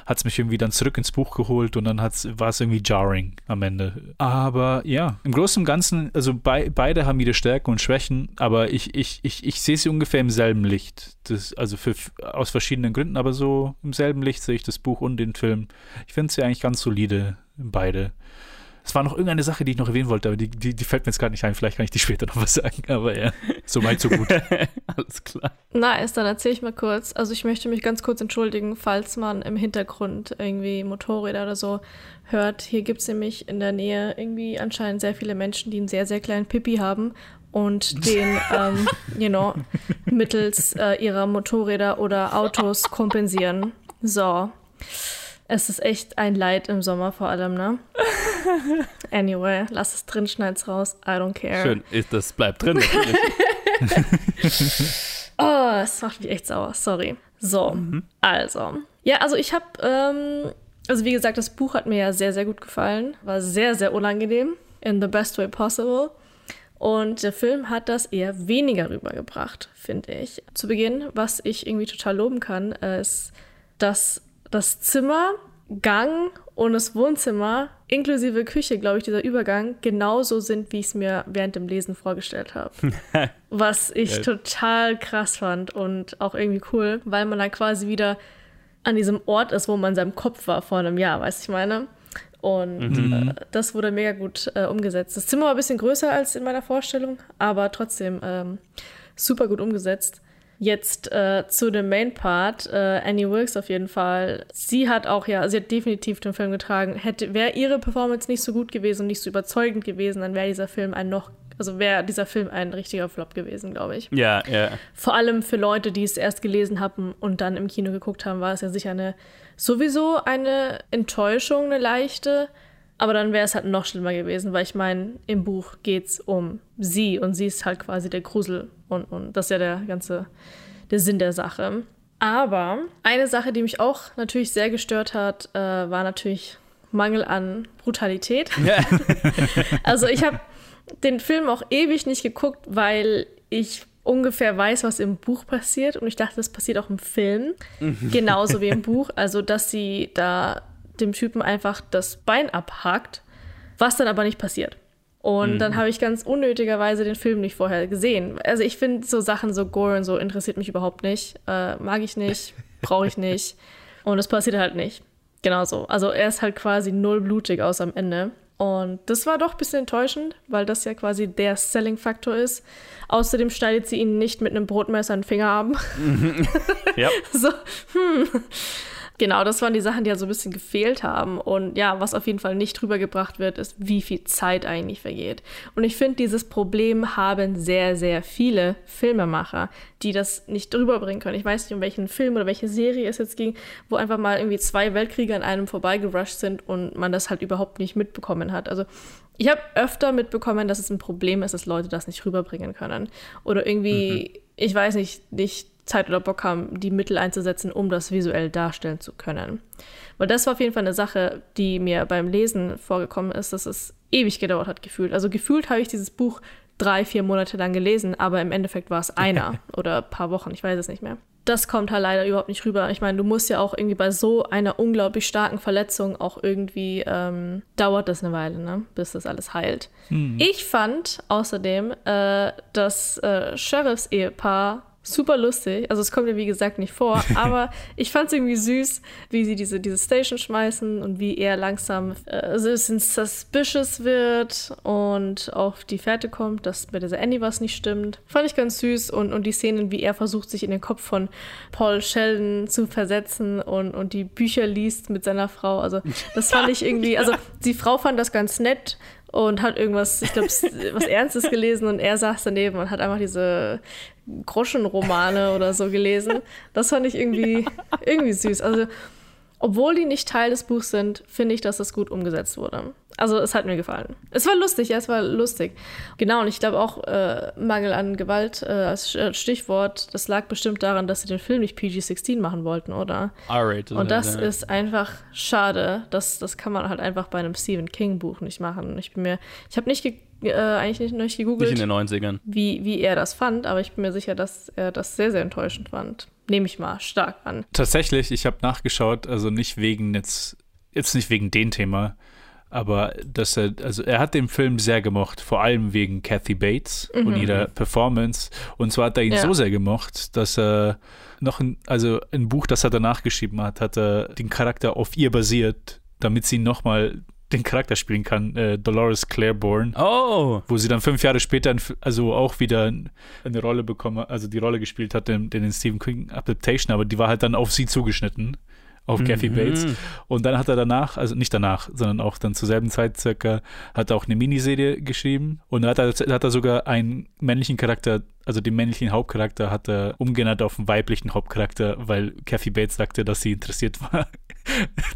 hat es mich irgendwie dann zurück ins Buch geholt und dann war es irgendwie jarring am Ende. Aber ja, im Großen und Ganzen, also bei, beide haben ihre Stärken und Schwächen, aber ich, ich, ich, ich sehe sie ungefähr im selben Licht. Das, also für, aus verschiedenen Gründen, aber so im selben Licht sehe ich das Buch und den Film. Ich finde sie eigentlich ganz solide, beide. Es war noch irgendeine Sache, die ich noch erwähnen wollte, aber die, die, die fällt mir jetzt gerade nicht ein. Vielleicht kann ich die später noch was sagen. Aber ja, so weit, so gut. Alles klar. Nice, dann erzähle ich mal kurz. Also ich möchte mich ganz kurz entschuldigen, falls man im Hintergrund irgendwie Motorräder oder so hört. Hier gibt es nämlich in der Nähe irgendwie anscheinend sehr viele Menschen, die einen sehr, sehr kleinen Pipi haben und den, ähm, you know, mittels äh, ihrer Motorräder oder Autos kompensieren. So. Es ist echt ein Leid im Sommer vor allem, ne? Anyway, lass es drin, schneid's raus. I don't care. Schön, ist- das bleibt drin natürlich. Ah, das macht mich echt sauer, sorry. So, also. Ja, also ich habe, ähm, also wie gesagt, das Buch hat mir ja sehr, sehr gut gefallen. War sehr, sehr unangenehm. In the best way possible. Und der Film hat das eher weniger rübergebracht, finde ich. Zu Beginn, was ich irgendwie total loben kann, äh, ist, dass das Zimmer, Gang und das Wohnzimmer inklusive Küche, glaube ich, dieser Übergang genauso sind, wie ich es mir während dem Lesen vorgestellt habe. Was ich Ja. total krass fand und auch irgendwie cool, weil man dann quasi wieder an diesem Ort ist, wo man in seinem Kopf war vor einem Jahr, weißt du, ich meine? Und äh, das wurde mega gut äh, umgesetzt. Das Zimmer war ein bisschen größer als in meiner Vorstellung, aber trotzdem ähm, super gut umgesetzt. Jetzt äh, zu dem Main Part. Äh, Annie Wilkes auf jeden Fall. Sie hat auch, ja, sie hat definitiv den Film getragen. Hätte, wäre ihre Performance nicht so gut gewesen und nicht so überzeugend gewesen, dann wäre dieser Film ein noch, also wäre dieser Film ein richtiger Flop gewesen, glaube ich. Ja, ja. Vor allem für Leute, die es erst gelesen haben und dann im Kino geguckt haben, war es ja sicher eine sowieso eine Enttäuschung, eine leichte. Aber dann wäre es halt noch schlimmer gewesen, weil ich meine, im Buch geht es um sie und sie ist halt quasi der Grusel und, und das ist ja der ganze der Sinn der Sache. Aber eine Sache, die mich auch natürlich sehr gestört hat, äh, war natürlich Mangel an Brutalität. Also ich habe den Film auch ewig nicht geguckt, weil ich ungefähr weiß, was im Buch passiert. Und ich dachte, das passiert auch im Film. Genauso wie im Buch. Also, dass sie da dem Typen einfach das Bein abhakt, was dann aber nicht passiert. Und dann habe ich ganz unnötigerweise den Film nicht vorher gesehen. Also ich finde so Sachen, so Gore und so, interessiert mich überhaupt nicht. Äh, mag ich nicht, brauche ich nicht. Und es passiert halt nicht. Genau so. Also er ist halt quasi null blutig aus am Ende. Und das war doch ein bisschen enttäuschend, weil das ja quasi der Selling-Faktor ist. Außerdem schneidet sie ihn nicht mit einem Brotmesser den Finger ab. Ja. so, hm. Genau, das waren die Sachen, die ja so ein bisschen gefehlt haben. Und ja, was auf jeden Fall nicht rübergebracht wird, ist, wie viel Zeit eigentlich vergeht. Und ich finde, dieses Problem haben sehr, sehr viele Filmemacher, die das nicht rüberbringen können. Ich weiß nicht, um welchen Film oder welche Serie es jetzt ging, wo einfach mal irgendwie zwei Weltkriege an einem vorbeigerusht sind und man das halt überhaupt nicht mitbekommen hat. Also ich habe öfter mitbekommen, dass es ein Problem ist, dass Leute das nicht rüberbringen können. Oder irgendwie, ich weiß nicht, nicht Zeit oder Bock haben, die Mittel einzusetzen, um das visuell darstellen zu können. Weil das war auf jeden Fall eine Sache, die mir beim Lesen vorgekommen ist, dass es ewig gedauert hat, gefühlt. Also gefühlt habe ich dieses Buch drei, vier Monate lang gelesen, aber im Endeffekt war es einer oder ein paar Wochen, ich weiß es nicht mehr. Das kommt halt leider überhaupt nicht rüber. Ich meine, du musst ja auch irgendwie bei so einer unglaublich starken Verletzung auch irgendwie, ähm, dauert das eine Weile, ne? bis das alles heilt. Ich fand außerdem äh, das äh, Sheriffs-Ehepaar super lustig. Also es kommt ja wie gesagt nicht vor, aber ich fand es irgendwie süß, wie sie diese, diese Station schmeißen und wie er langsam äh, so ein bisschen suspicious wird und auf die Fährte kommt, dass bei dieser Annie was nicht stimmt. Fand ich ganz süß und, und die Szenen, wie er versucht, sich in den Kopf von Paul Sheldon zu versetzen und, und die Bücher liest mit seiner Frau. Also das fand ich irgendwie, also die Frau fand das ganz nett und hat irgendwas, ich glaube, was Ernstes gelesen und er saß daneben und hat einfach diese Groschenromane oder so gelesen. Das fand ich irgendwie, irgendwie süß. Also, obwohl die nicht Teil des Buchs sind, finde ich, dass das gut umgesetzt wurde. Also, es hat mir gefallen. Es war lustig, ja, es war lustig. Genau, und ich glaube auch, äh, Mangel an Gewalt äh, als Stichwort, das lag bestimmt daran, dass sie den Film nicht PG-16 machen wollten, oder? R-rated. Und das ja. ist einfach schade. Das, das kann man halt einfach bei einem Stephen King-Buch nicht machen. Ich bin mir, ich habe nicht, ge äh, eigentlich nicht, nicht gegoogelt, Nicht in den 90ern. wie, wie er das fand, aber ich bin mir sicher, dass er das sehr, sehr enttäuschend fand. Nehme ich mal stark an. Tatsächlich, ich habe nachgeschaut, also nicht wegen jetzt, jetzt nicht wegen dem Thema, aber dass er, also er hat den Film sehr gemocht, vor allem wegen Kathy Bates und ihrer Performance. Und zwar hat er ihn Ja. so sehr gemocht, dass er noch ein, also ein Buch, das er danach geschrieben hat, hat er den Charakter auf ihr basiert, damit sie nochmal den Charakter spielen kann, äh, Dolores Claiborne Oh! wo sie dann fünf Jahre später also auch wieder eine Rolle bekommen, also die Rolle gespielt hat in, in den Stephen King Adaptation, aber die war halt dann auf sie zugeschnitten, auf Kathy Bates. Und dann hat er danach, also nicht danach, sondern auch dann zur selben Zeit circa, hat er auch eine Miniserie geschrieben und da hat er, hat er sogar einen männlichen Charakter, also den männlichen Hauptcharakter hat er umgenannt auf einen weiblichen Hauptcharakter, weil Kathy Bates sagte, dass sie interessiert war,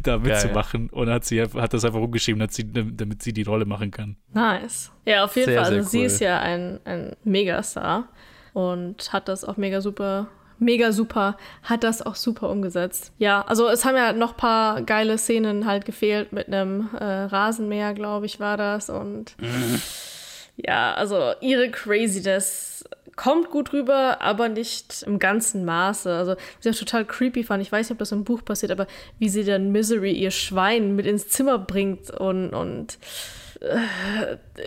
da mitzumachen und hat sie hat das einfach umgeschrieben, sie, damit sie die Rolle machen kann. Nice. Ja, auf jeden Sehr, Fall. Also sehr sie cool. ist ja ein, ein Megastar und hat das auch mega super mega super, hat das auch super umgesetzt. Ja, also es haben ja noch ein paar geile Szenen halt gefehlt mit einem äh, Rasenmäher, glaube ich, war das. Und ja, also ihre Craziness kommt gut rüber, aber nicht im ganzen Maße. Also, was ich total creepy fand, ich weiß nicht, ob das im Buch passiert, aber wie sie dann Misery, ihr Schwein, mit ins Zimmer bringt und, und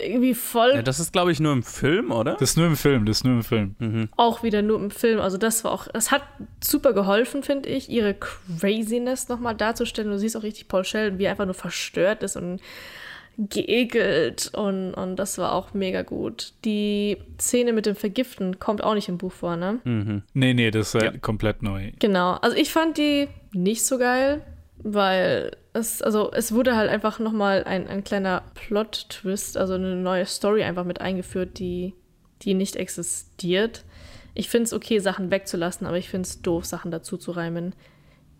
irgendwie voll. Ja, das ist, glaube ich, nur im Film, oder? Das ist nur im Film, das ist nur im Film. Mhm. Auch wieder nur im Film. Also, das war auch, es hat super geholfen, finde ich, ihre Craziness nochmal darzustellen. Du siehst auch richtig Paul Sheldon, wie er einfach nur verstört ist und geekelt und, und das war auch mega gut. Die Szene mit dem Vergiften kommt auch nicht im Buch vor, ne? Mhm. Nee, nee, das ist ja. komplett neu. Genau. Also ich fand die nicht so geil, weil es, also es wurde halt einfach nochmal ein, ein kleiner Plot-Twist, also eine neue Story einfach mit eingeführt, die, die nicht existiert. Ich finde es okay, Sachen wegzulassen, aber ich finde es doof, Sachen dazu zu reimen,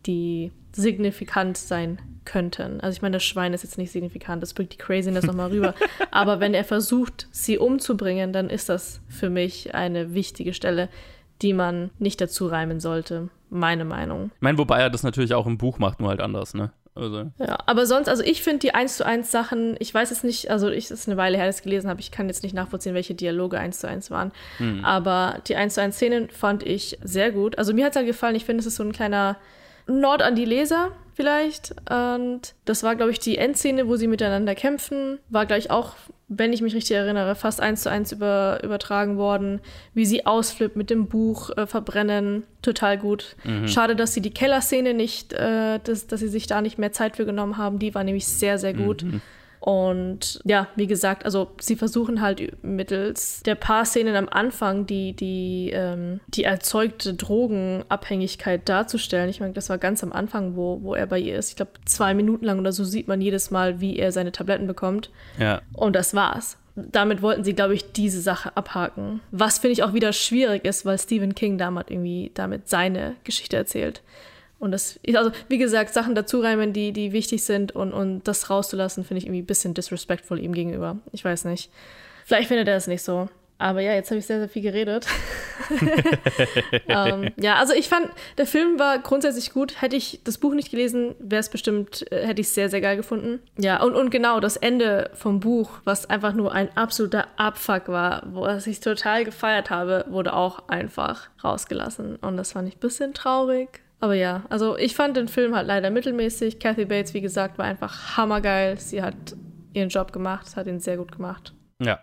die signifikant sein könnten. Also ich meine, das Schwein ist jetzt nicht signifikant, das bringt die Craziness nochmal rüber. Aber wenn er versucht, sie umzubringen, dann ist das für mich eine wichtige Stelle, die man nicht dazu reimen sollte. Meine Meinung. Ich meine, wobei er das natürlich auch im Buch macht, nur halt anders, ne? Also. Ja, aber sonst, also ich finde die 1 zu 1 Sachen, ich weiß jetzt nicht, also ich ist eine Weile her, dass ich gelesen habe, ich kann jetzt nicht nachvollziehen, welche Dialoge 1 zu 1 waren. Hm. Aber die 1 zu 1 Szenen fand ich sehr gut. Also mir hat es halt gefallen, ich finde, es ist so ein kleiner Nord an die Leser vielleicht. Und das war, glaube ich, die Endszene, wo sie miteinander kämpfen. War gleich auch, wenn ich mich richtig erinnere, fast eins zu eins über, übertragen worden. Wie sie ausflippt mit dem Buch äh, verbrennen. Total gut. Mhm. Schade, dass sie die Kellerszene nicht, äh, dass, dass sie sich da nicht mehr Zeit für genommen haben. Die war nämlich sehr, sehr gut. Mhm. Und ja, wie gesagt, also sie versuchen halt mittels der paar Szenen am Anfang die, die, ähm, die erzeugte Drogenabhängigkeit darzustellen. Ich meine, das war ganz am Anfang, wo, wo er bei ihr ist. Ich glaube, zwei Minuten lang oder so sieht man jedes Mal, wie er seine Tabletten bekommt. Ja. Und das war's. Damit wollten sie, glaube ich, diese Sache abhaken. Was finde ich auch wieder schwierig ist, weil Stephen King damals irgendwie damit seine Geschichte erzählt. Und das, also wie gesagt, Sachen dazu reimen, die, die wichtig sind und, und das rauszulassen, finde ich irgendwie ein bisschen disrespectful ihm gegenüber. Ich weiß nicht. Vielleicht findet er es nicht so. Aber ja, jetzt habe ich sehr, sehr viel geredet. ähm, ja, also ich fand, der Film war grundsätzlich gut. Hätte ich das Buch nicht gelesen, wäre es bestimmt, äh, hätte ich es sehr, sehr geil gefunden. Ja, und, und genau, das Ende vom Buch, was einfach nur ein absoluter Abfuck war, wo ich total gefeiert habe, wurde auch einfach rausgelassen. Und das fand ich ein bisschen traurig. Aber ja, also ich fand den Film halt leider mittelmäßig. Kathy Bates, wie gesagt, war einfach hammergeil. Sie hat ihren Job gemacht, hat ihn sehr gut gemacht. Ja.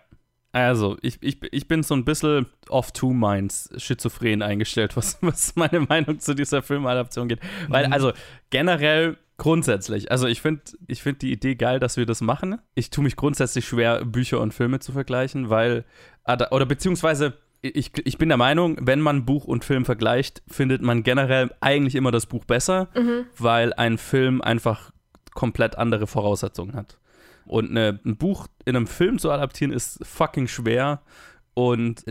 Also, ich, ich, ich bin so ein bisschen off two minds, schizophren eingestellt, was, was meine Meinung zu dieser Filmadaption geht. Weil, mhm. also, generell grundsätzlich, also ich finde ich find die Idee geil, dass wir das machen. Ich tue mich grundsätzlich schwer, Bücher und Filme zu vergleichen, weil, oder beziehungsweise, ich, ich bin der Meinung, wenn man Buch und Film vergleicht, findet man generell eigentlich immer das Buch besser, mhm. weil ein Film einfach komplett andere Voraussetzungen hat. Und eine, ein Buch in einem Film zu adaptieren ist fucking schwer und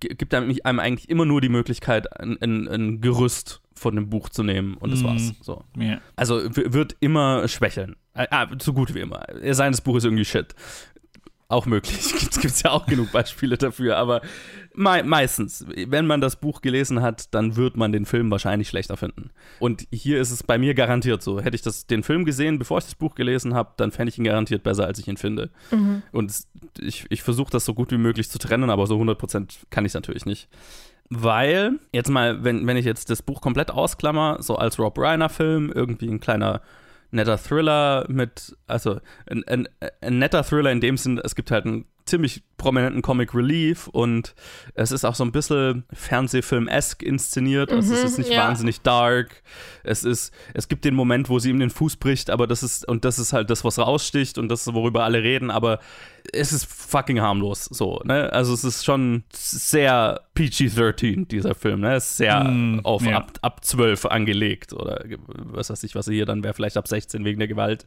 gibt einem, einem eigentlich immer nur die Möglichkeit, ein, ein, ein Gerüst von dem Buch zu nehmen und das mm. war's. So. Yeah. Also wird immer schwächeln. Ah, so gut wie immer. Sein das Buch ist irgendwie shit auch möglich. Gibt es ja auch genug Beispiele dafür, aber me meistens, wenn man das Buch gelesen hat, dann wird man den Film wahrscheinlich schlechter finden. Und hier ist es bei mir garantiert so. Hätte ich das, den Film gesehen, bevor ich das Buch gelesen habe, dann fände ich ihn garantiert besser, als ich ihn finde. Mhm. Und ich, ich versuche das so gut wie möglich zu trennen, aber so 100% kann ich es natürlich nicht. Weil, jetzt mal, wenn, wenn ich jetzt das Buch komplett ausklammer, so als Rob Reiner-Film, irgendwie ein kleiner netter Thriller mit, also ein, ein, ein, netter Thriller in dem Sinn, es gibt halt einen ziemlich prominenten Comic Relief und es ist auch so ein bisschen Fernsehfilm-esque inszeniert. Also es ist mhm, nicht ja. wahnsinnig dark. Es ist, es gibt den Moment, wo sie ihm den Fuß bricht, aber das ist, und das ist halt das, was raussticht und das, worüber alle reden, aber es ist fucking harmlos, so, ne? Also es ist schon sehr PG-13, dieser Film, ne? Es ist sehr mm, auf ja. ab, ab 12 angelegt oder was weiß ich, was hier dann wäre, vielleicht ab 16 wegen der Gewalt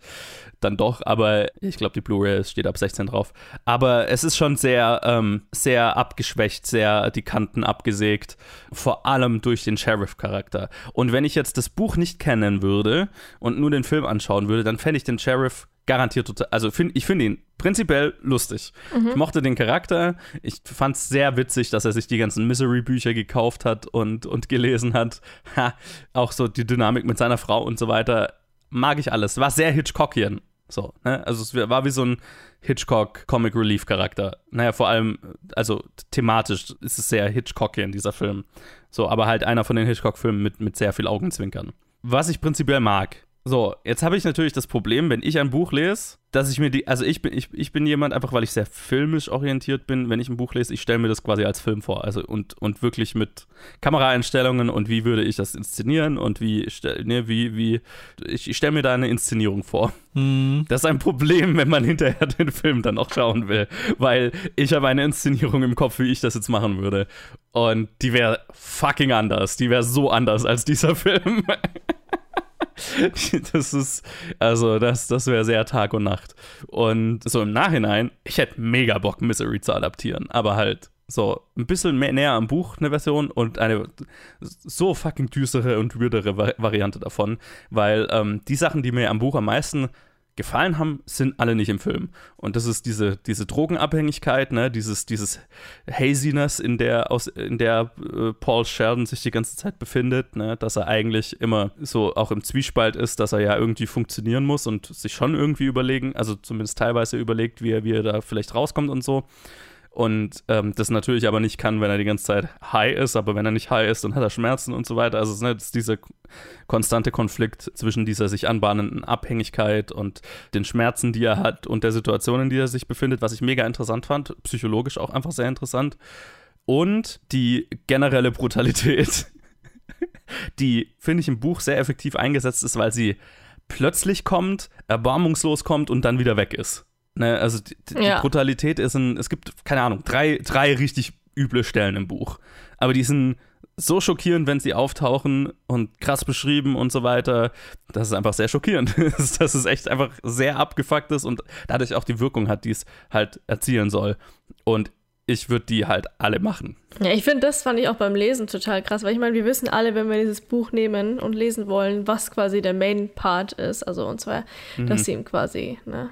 dann doch, aber ich glaube, die Blu-ray steht ab 16 drauf. Aber es ist schon sehr, ähm, sehr abgeschwächt, sehr die Kanten abgesägt, vor allem durch den Sheriff-Charakter. Und wenn ich jetzt das Buch nicht kennen würde und nur den Film anschauen würde, dann fände ich den Sheriff garantiert total. Also find, ich finde ihn prinzipiell lustig. Ich mochte den Charakter. Ich fand es sehr witzig, dass er sich die ganzen Misery-Bücher gekauft hat und, und gelesen hat. Ha, auch so die Dynamik mit seiner Frau und so weiter. Mag ich alles. War sehr Hitchcockian. So, ne? Also es war wie so ein Hitchcock Comic Relief Charakter. Naja, vor allem, also thematisch ist es sehr Hitchcockian, dieser Film. So, aber halt einer von den Hitchcock-Filmen mit, mit sehr viel Augenzwinkern. Was ich prinzipiell mag. So, jetzt habe ich natürlich das Problem, wenn ich ein Buch lese, dass ich mir die, also ich bin, ich, ich bin jemand, einfach weil ich sehr filmisch orientiert bin, wenn ich ein Buch lese, ich stelle mir das quasi als Film vor. Also und, und wirklich mit Kameraeinstellungen und wie würde ich das inszenieren und wie, ne, wie, wie, ich, ich stelle mir da eine Inszenierung vor. Das ist ein Problem, wenn man hinterher den Film dann auch schauen will, weil ich habe eine Inszenierung im Kopf, wie ich das jetzt machen würde. Und die wäre fucking anders. Die wäre so anders als dieser Film. Das ist, also das, das wäre sehr Tag und Nacht. Und so im Nachhinein, ich hätte mega Bock, Misery zu adaptieren, aber halt so ein bisschen mehr näher am Buch eine Version und eine so fucking düstere und würdere Va- Variante davon, weil ähm, die Sachen, die mir am Buch am meisten gefallen haben, sind alle nicht im Film. Und das ist diese, diese Drogenabhängigkeit, ne, dieses, dieses Haziness, in der, aus, in der äh, Paul Sheldon sich die ganze Zeit befindet, ne, dass er eigentlich immer so auch im Zwiespalt ist, dass er ja irgendwie funktionieren muss und sich schon irgendwie überlegen, also zumindest teilweise überlegt, wie er, wie er da vielleicht rauskommt und so. Und ähm, das natürlich aber nicht kann, wenn er die ganze Zeit high ist, aber wenn er nicht high ist, dann hat er Schmerzen und so weiter. Also es ist, ne, ist dieser konstante Konflikt zwischen dieser sich anbahnenden Abhängigkeit und den Schmerzen, die er hat und der Situation, in die er sich befindet, was ich mega interessant fand, psychologisch auch einfach sehr interessant. Und die generelle Brutalität, die, finde ich, im Buch sehr effektiv eingesetzt ist, weil sie plötzlich kommt, erbarmungslos kommt und dann wieder weg ist. Ne, also die, die Ja. Brutalität ist ein, es gibt, keine Ahnung, drei, drei richtig üble Stellen im Buch. Aber die sind so schockierend, wenn sie auftauchen und krass beschrieben und so weiter. Das ist einfach sehr schockierend. dass es echt einfach sehr abgefuckt ist und dadurch auch die Wirkung hat, die es halt erzielen soll. Und ich würde die halt alle machen. Ja, ich finde, das fand ich auch beim Lesen total krass, weil ich meine, wir wissen alle, wenn wir dieses Buch nehmen und lesen wollen, was quasi der Main Part ist. Also, und zwar, dass sie ihm quasi ne,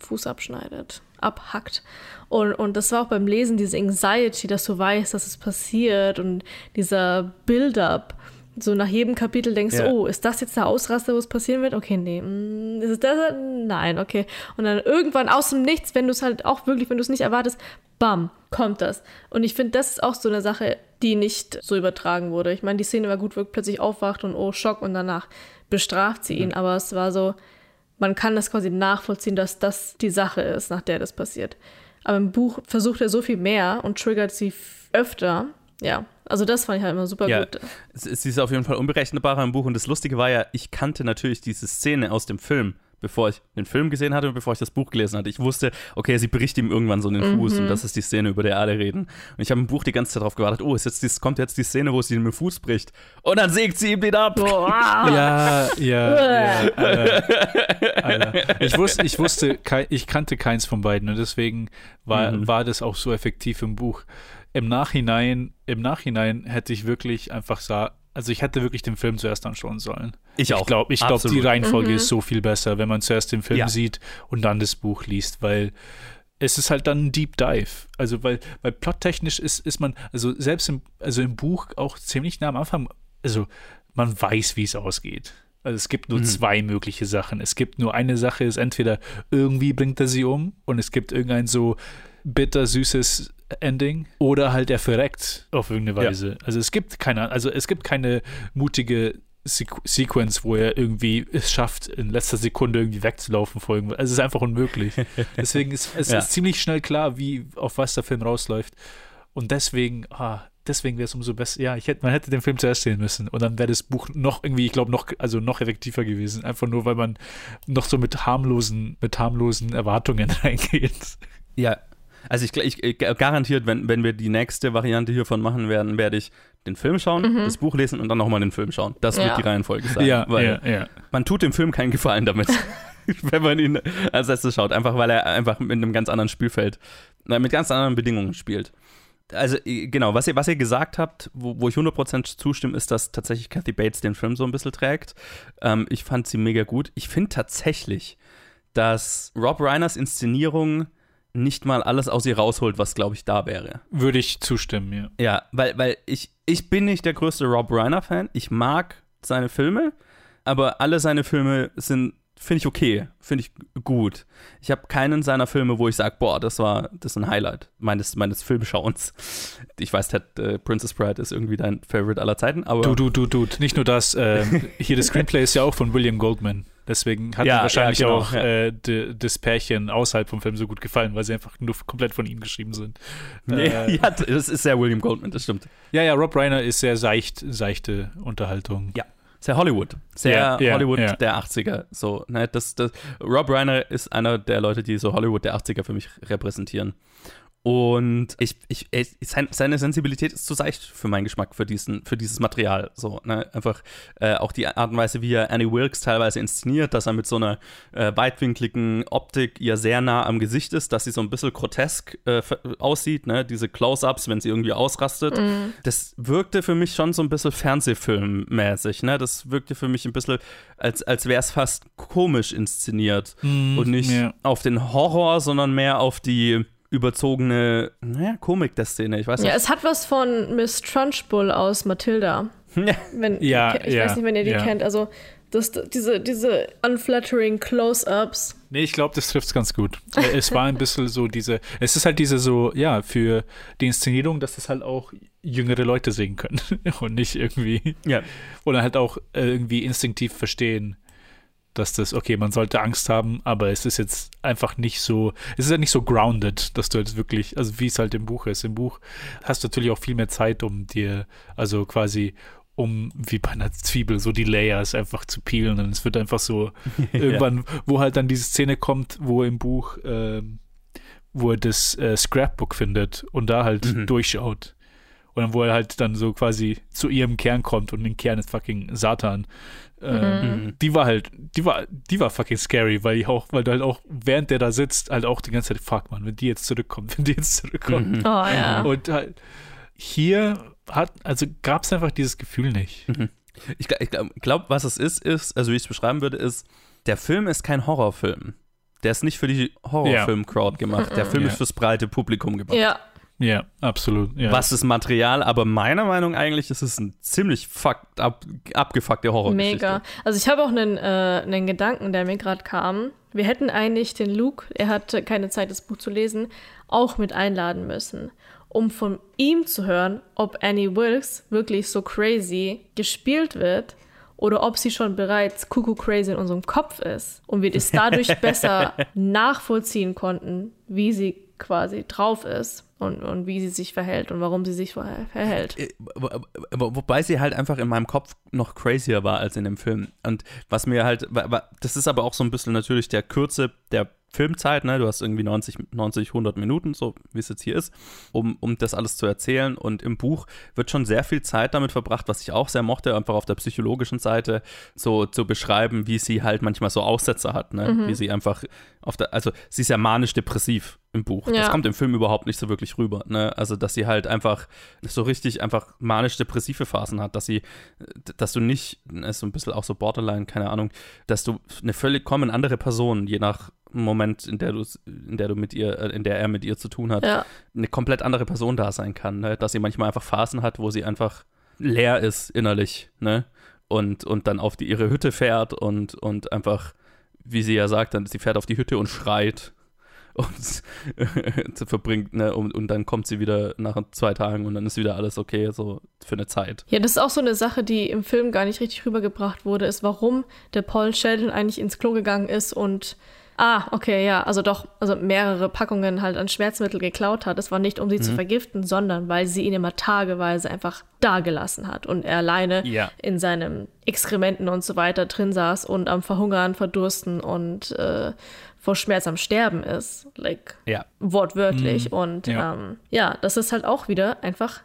Fuß abschneidet, abhackt. Und, und das war auch beim Lesen diese Anxiety, dass du weißt, dass es passiert und dieser Build-up. So nach jedem Kapitel denkst du, Ja. oh, ist das jetzt der Ausraster, wo es passieren wird? Okay, nee. mm, Ist es das? Nein, okay. Und dann irgendwann aus dem Nichts, wenn du es halt auch wirklich, wenn du es nicht erwartest, bam, kommt das. Und ich finde, das ist auch so eine Sache, die nicht so übertragen wurde. Ich meine, die Szene war gut, er plötzlich aufwacht und oh, Schock und danach bestraft sie ihn. Aber es war so, man kann das quasi nachvollziehen, dass das die Sache ist, nach der das passiert. Aber im Buch versucht er so viel mehr und triggert sie öfter. Ja, also das fand ich halt immer super Ja, gut. es ist auf jeden Fall unberechenbarer im Buch. Und das Lustige war ja, ich kannte natürlich diese Szene aus dem Film, bevor ich den Film gesehen hatte und bevor ich das Buch gelesen hatte. Ich wusste, okay, sie bricht ihm irgendwann so den Fuß und das ist die Szene, über der alle reden. Und ich habe im Buch die ganze Zeit darauf gewartet, oh, ist jetzt dies, kommt jetzt die Szene, wo sie ihm den Fuß bricht. Und dann sägt sie ihm den ab. Boah. Ja, ja, ja. Alter, Alter. Ich wusste, ich wusste, kei- ich kannte keins von beiden und deswegen war, Mhm. war das auch so effektiv im Buch. Im Nachhinein, im Nachhinein hätte ich wirklich einfach sa also ich hätte wirklich den Film zuerst anschauen sollen. Ich auch. Ich glaube, ich glaub, die. Reihenfolge ist so viel besser, wenn man zuerst den Film Ja. sieht und dann das Buch liest, weil es ist halt dann ein Deep Dive. Also, weil, weil plottechnisch ist, ist man, also selbst im, also im Buch auch ziemlich nah am Anfang, also man weiß, wie es ausgeht. Also es gibt nur zwei mögliche Sachen. Es gibt nur eine Sache, ist entweder irgendwie bringt er sie um und es gibt irgendein so bitter süßes Ending oder halt er verreckt auf irgendeine Ja. Weise. Also es gibt keine, also es gibt keine mutige Sequ Sequence, wo er irgendwie es schafft, in letzter Sekunde irgendwie wegzulaufen vor irgendwas. Also es ist einfach unmöglich. Deswegen ist es Ja. ist ziemlich schnell klar, wie auf was der Film rausläuft. Und deswegen, ah, deswegen wäre es umso besser. Ja, ich hätte, man hätte den Film zuerst sehen müssen. Und dann wäre das Buch noch irgendwie, ich glaube, noch, also noch effektiver gewesen. Einfach nur, weil man noch so mit harmlosen, mit harmlosen Erwartungen reingeht. Ja, also ich, ich, ich garantiert, wenn, wenn wir die nächste Variante hiervon machen werden, werde ich den Film schauen, das Buch lesen und dann nochmal den Film schauen. Das Ja. wird die Reihenfolge sein. weil ja, ja. man tut dem Film keinen Gefallen damit, wenn man ihn als erstes schaut. Einfach weil er einfach mit einem ganz anderen Spielfeld, mit ganz anderen Bedingungen spielt. Also äh, genau, was ihr, was ihr gesagt habt, wo, wo ich 100% zustimme, ist, dass tatsächlich Kathy Bates den Film so ein bisschen trägt. Ähm, ich fand sie mega gut. Ich finde tatsächlich dass Rob Reiners Inszenierung nicht mal alles aus ihr rausholt, was, glaube ich, da wäre. Würde ich zustimmen, ja. Ja, weil, weil ich, ich bin nicht der größte Rob Reiner-Fan. Ich mag seine Filme, aber alle seine Filme sind, finde ich okay, finde ich gut. Ich habe keinen seiner Filme, wo ich sage, boah, das war das ist ein Highlight meines, meines Filmschauens. Ich weiß, Ted, äh, Princess Bride ist irgendwie dein Favorite aller Zeiten, aber. Du, du, du, du. Nicht nur das, äh, hier das Screenplay ist ja auch von William Goldman. Deswegen hat Ja, wahrscheinlich ja, genau, auch ja. äh, de, das Pärchen außerhalb vom Film so gut gefallen, weil sie einfach nur komplett von ihm geschrieben sind. Äh, ja, das ist sehr William Goldman, das stimmt. ja, ja, Rob Reiner ist sehr seicht, seichte Unterhaltung. Ja. Sehr Hollywood. Sehr Ja, ja, Hollywood ja. der 80er. So, ne, das, das, Rob Reiner ist einer der Leute, die so Hollywood der 80er für mich repräsentieren. Und ich, ich, ich, sein- seine Sensibilität ist zu seicht für meinen Geschmack, für, diesen, für dieses Material. So, ne? Einfach äh, auch die Art und Weise, wie er Annie Wilkes teilweise inszeniert, dass er mit so einer äh, weitwinkligen Optik ihr sehr nah am Gesicht ist, dass sie so ein bisschen grotesk äh, aussieht, ne? Diese Close-Ups, wenn sie irgendwie ausrastet. Das wirkte für mich schon so ein bisschen Fernsehfilmmäßig, ne? Das wirkte für mich ein bisschen, als, als wäre es fast komisch inszeniert und nicht ja. auf den Horror, sondern mehr auf die überzogene, naja, Komik der Szene. Ich weiß Ja, nicht. es hat was von Miss Trunchbull aus Matilda. Ja. Wenn, Ja, ich ja, weiß nicht, wenn ihr die ja. kennt. Also, das, diese, diese unflattering Close-Ups. Nee, ich glaube, das trifft es ganz gut. Äh, es war ein bisschen so diese, es ist halt diese so, ja, für die Inszenierung, dass das halt auch jüngere Leute sehen können und nicht irgendwie, ja. oder halt auch äh, irgendwie instinktiv verstehen, dass das, okay, man sollte Angst haben, aber es ist jetzt einfach nicht so, es ist ja nicht so grounded, dass du jetzt wirklich, also wie es halt im Buch ist. Im Buch hast du natürlich auch viel mehr Zeit, um dir, also quasi um wie bei einer Zwiebel so die Layers einfach zu peelen und es wird einfach so irgendwann, wo halt dann diese Szene kommt, wo im Buch, ähm, wo er das äh, Scrapbook findet und da halt Mhm. durchschaut. Und dann, wo er halt dann so quasi zu ihrem Kern kommt und den Kern ist fucking Satan. Ähm, Mhm. Die war halt, die war, die war fucking scary, weil ich auch, weil du halt auch, während der da sitzt, halt auch die ganze Zeit, fuck man, wenn die jetzt zurückkommt, wenn die jetzt zurückkommt. Mhm. Oh ja. Und halt, hier hat, also gab es einfach dieses Gefühl nicht. Ich, gl- ich glaube, glaub, was es ist, ist, also wie ich es beschreiben würde, ist, der Film ist kein Horrorfilm. Der ist nicht für die Horrorfilm-Crowd gemacht. Der Film Ja. ist fürs breite Publikum gemacht. Ja. Ja, absolut. Ja. Was ist Material, aber meiner Meinung eigentlich ist es ein ziemlich fucked up, abgefuckte Horrorgeschichte. Mega. Also ich habe auch einen, äh, einen Gedanken, der mir gerade kam. Wir hätten eigentlich den Luke, er hatte keine Zeit, das Buch zu lesen, auch mit einladen müssen, um von ihm zu hören, ob Annie Wilkes wirklich so crazy gespielt wird oder ob sie schon bereits Cuckoo crazy in unserem Kopf ist und wir das dadurch besser nachvollziehen konnten, wie sie quasi drauf ist und, und wie sie sich verhält und warum sie sich verh- verhält. Äh, wo- wo- Wobei sie halt einfach in meinem Kopf noch crazier war als in dem Film. Und was mir halt, das ist aber auch so ein bisschen natürlich der Kürze der Filmzeit, ne? Du hast irgendwie 90, 90 100 Minuten, so wie es jetzt hier ist, um, um das alles zu erzählen. Und im Buch wird schon sehr viel Zeit damit verbracht, was ich auch sehr mochte, einfach auf der psychologischen Seite so zu beschreiben, wie sie halt manchmal so Aussätze hat, ne? Wie sie einfach auf der, also sie ist ja manisch-depressiv im Buch. Das Ja. kommt im Film überhaupt nicht so wirklich rüber, ne? Also, dass sie halt einfach so richtig einfach manisch-depressive Phasen hat, dass sie, dass du nicht, ist so ein bisschen auch so Borderline, keine Ahnung, dass du eine völlig kommen andere Person, je nach Moment, in der du in der du mit ihr, äh, in der er mit ihr zu tun hat, Ja. eine komplett andere Person da sein kann, ne? Dass sie manchmal einfach Phasen hat, wo sie einfach leer ist innerlich, ne? Und, und dann auf die, ihre Hütte fährt und, und einfach, wie sie ja sagt, dann sie fährt auf die Hütte und schreit und zu verbringt, ne? Und, und dann kommt sie wieder nach zwei Tagen und dann ist wieder alles okay, so für eine Zeit. Ja, das ist auch so eine Sache, die im Film gar nicht richtig rübergebracht wurde, ist, warum der Paul Sheldon eigentlich ins Klo gegangen ist und Ah, okay, ja, also doch, also mehrere Packungen halt an Schmerzmittel geklaut hat. Das war nicht, um sie zu vergiften, sondern weil sie ihn immer tageweise einfach dagelassen hat und er alleine Ja. in seinen Exkrementen und so weiter drin saß und am Verhungern, Verdursten und äh, vor Schmerz am Sterben ist. Like, Ja. wortwörtlich. Und ja. ja. Ähm, ja, das ist halt auch wieder einfach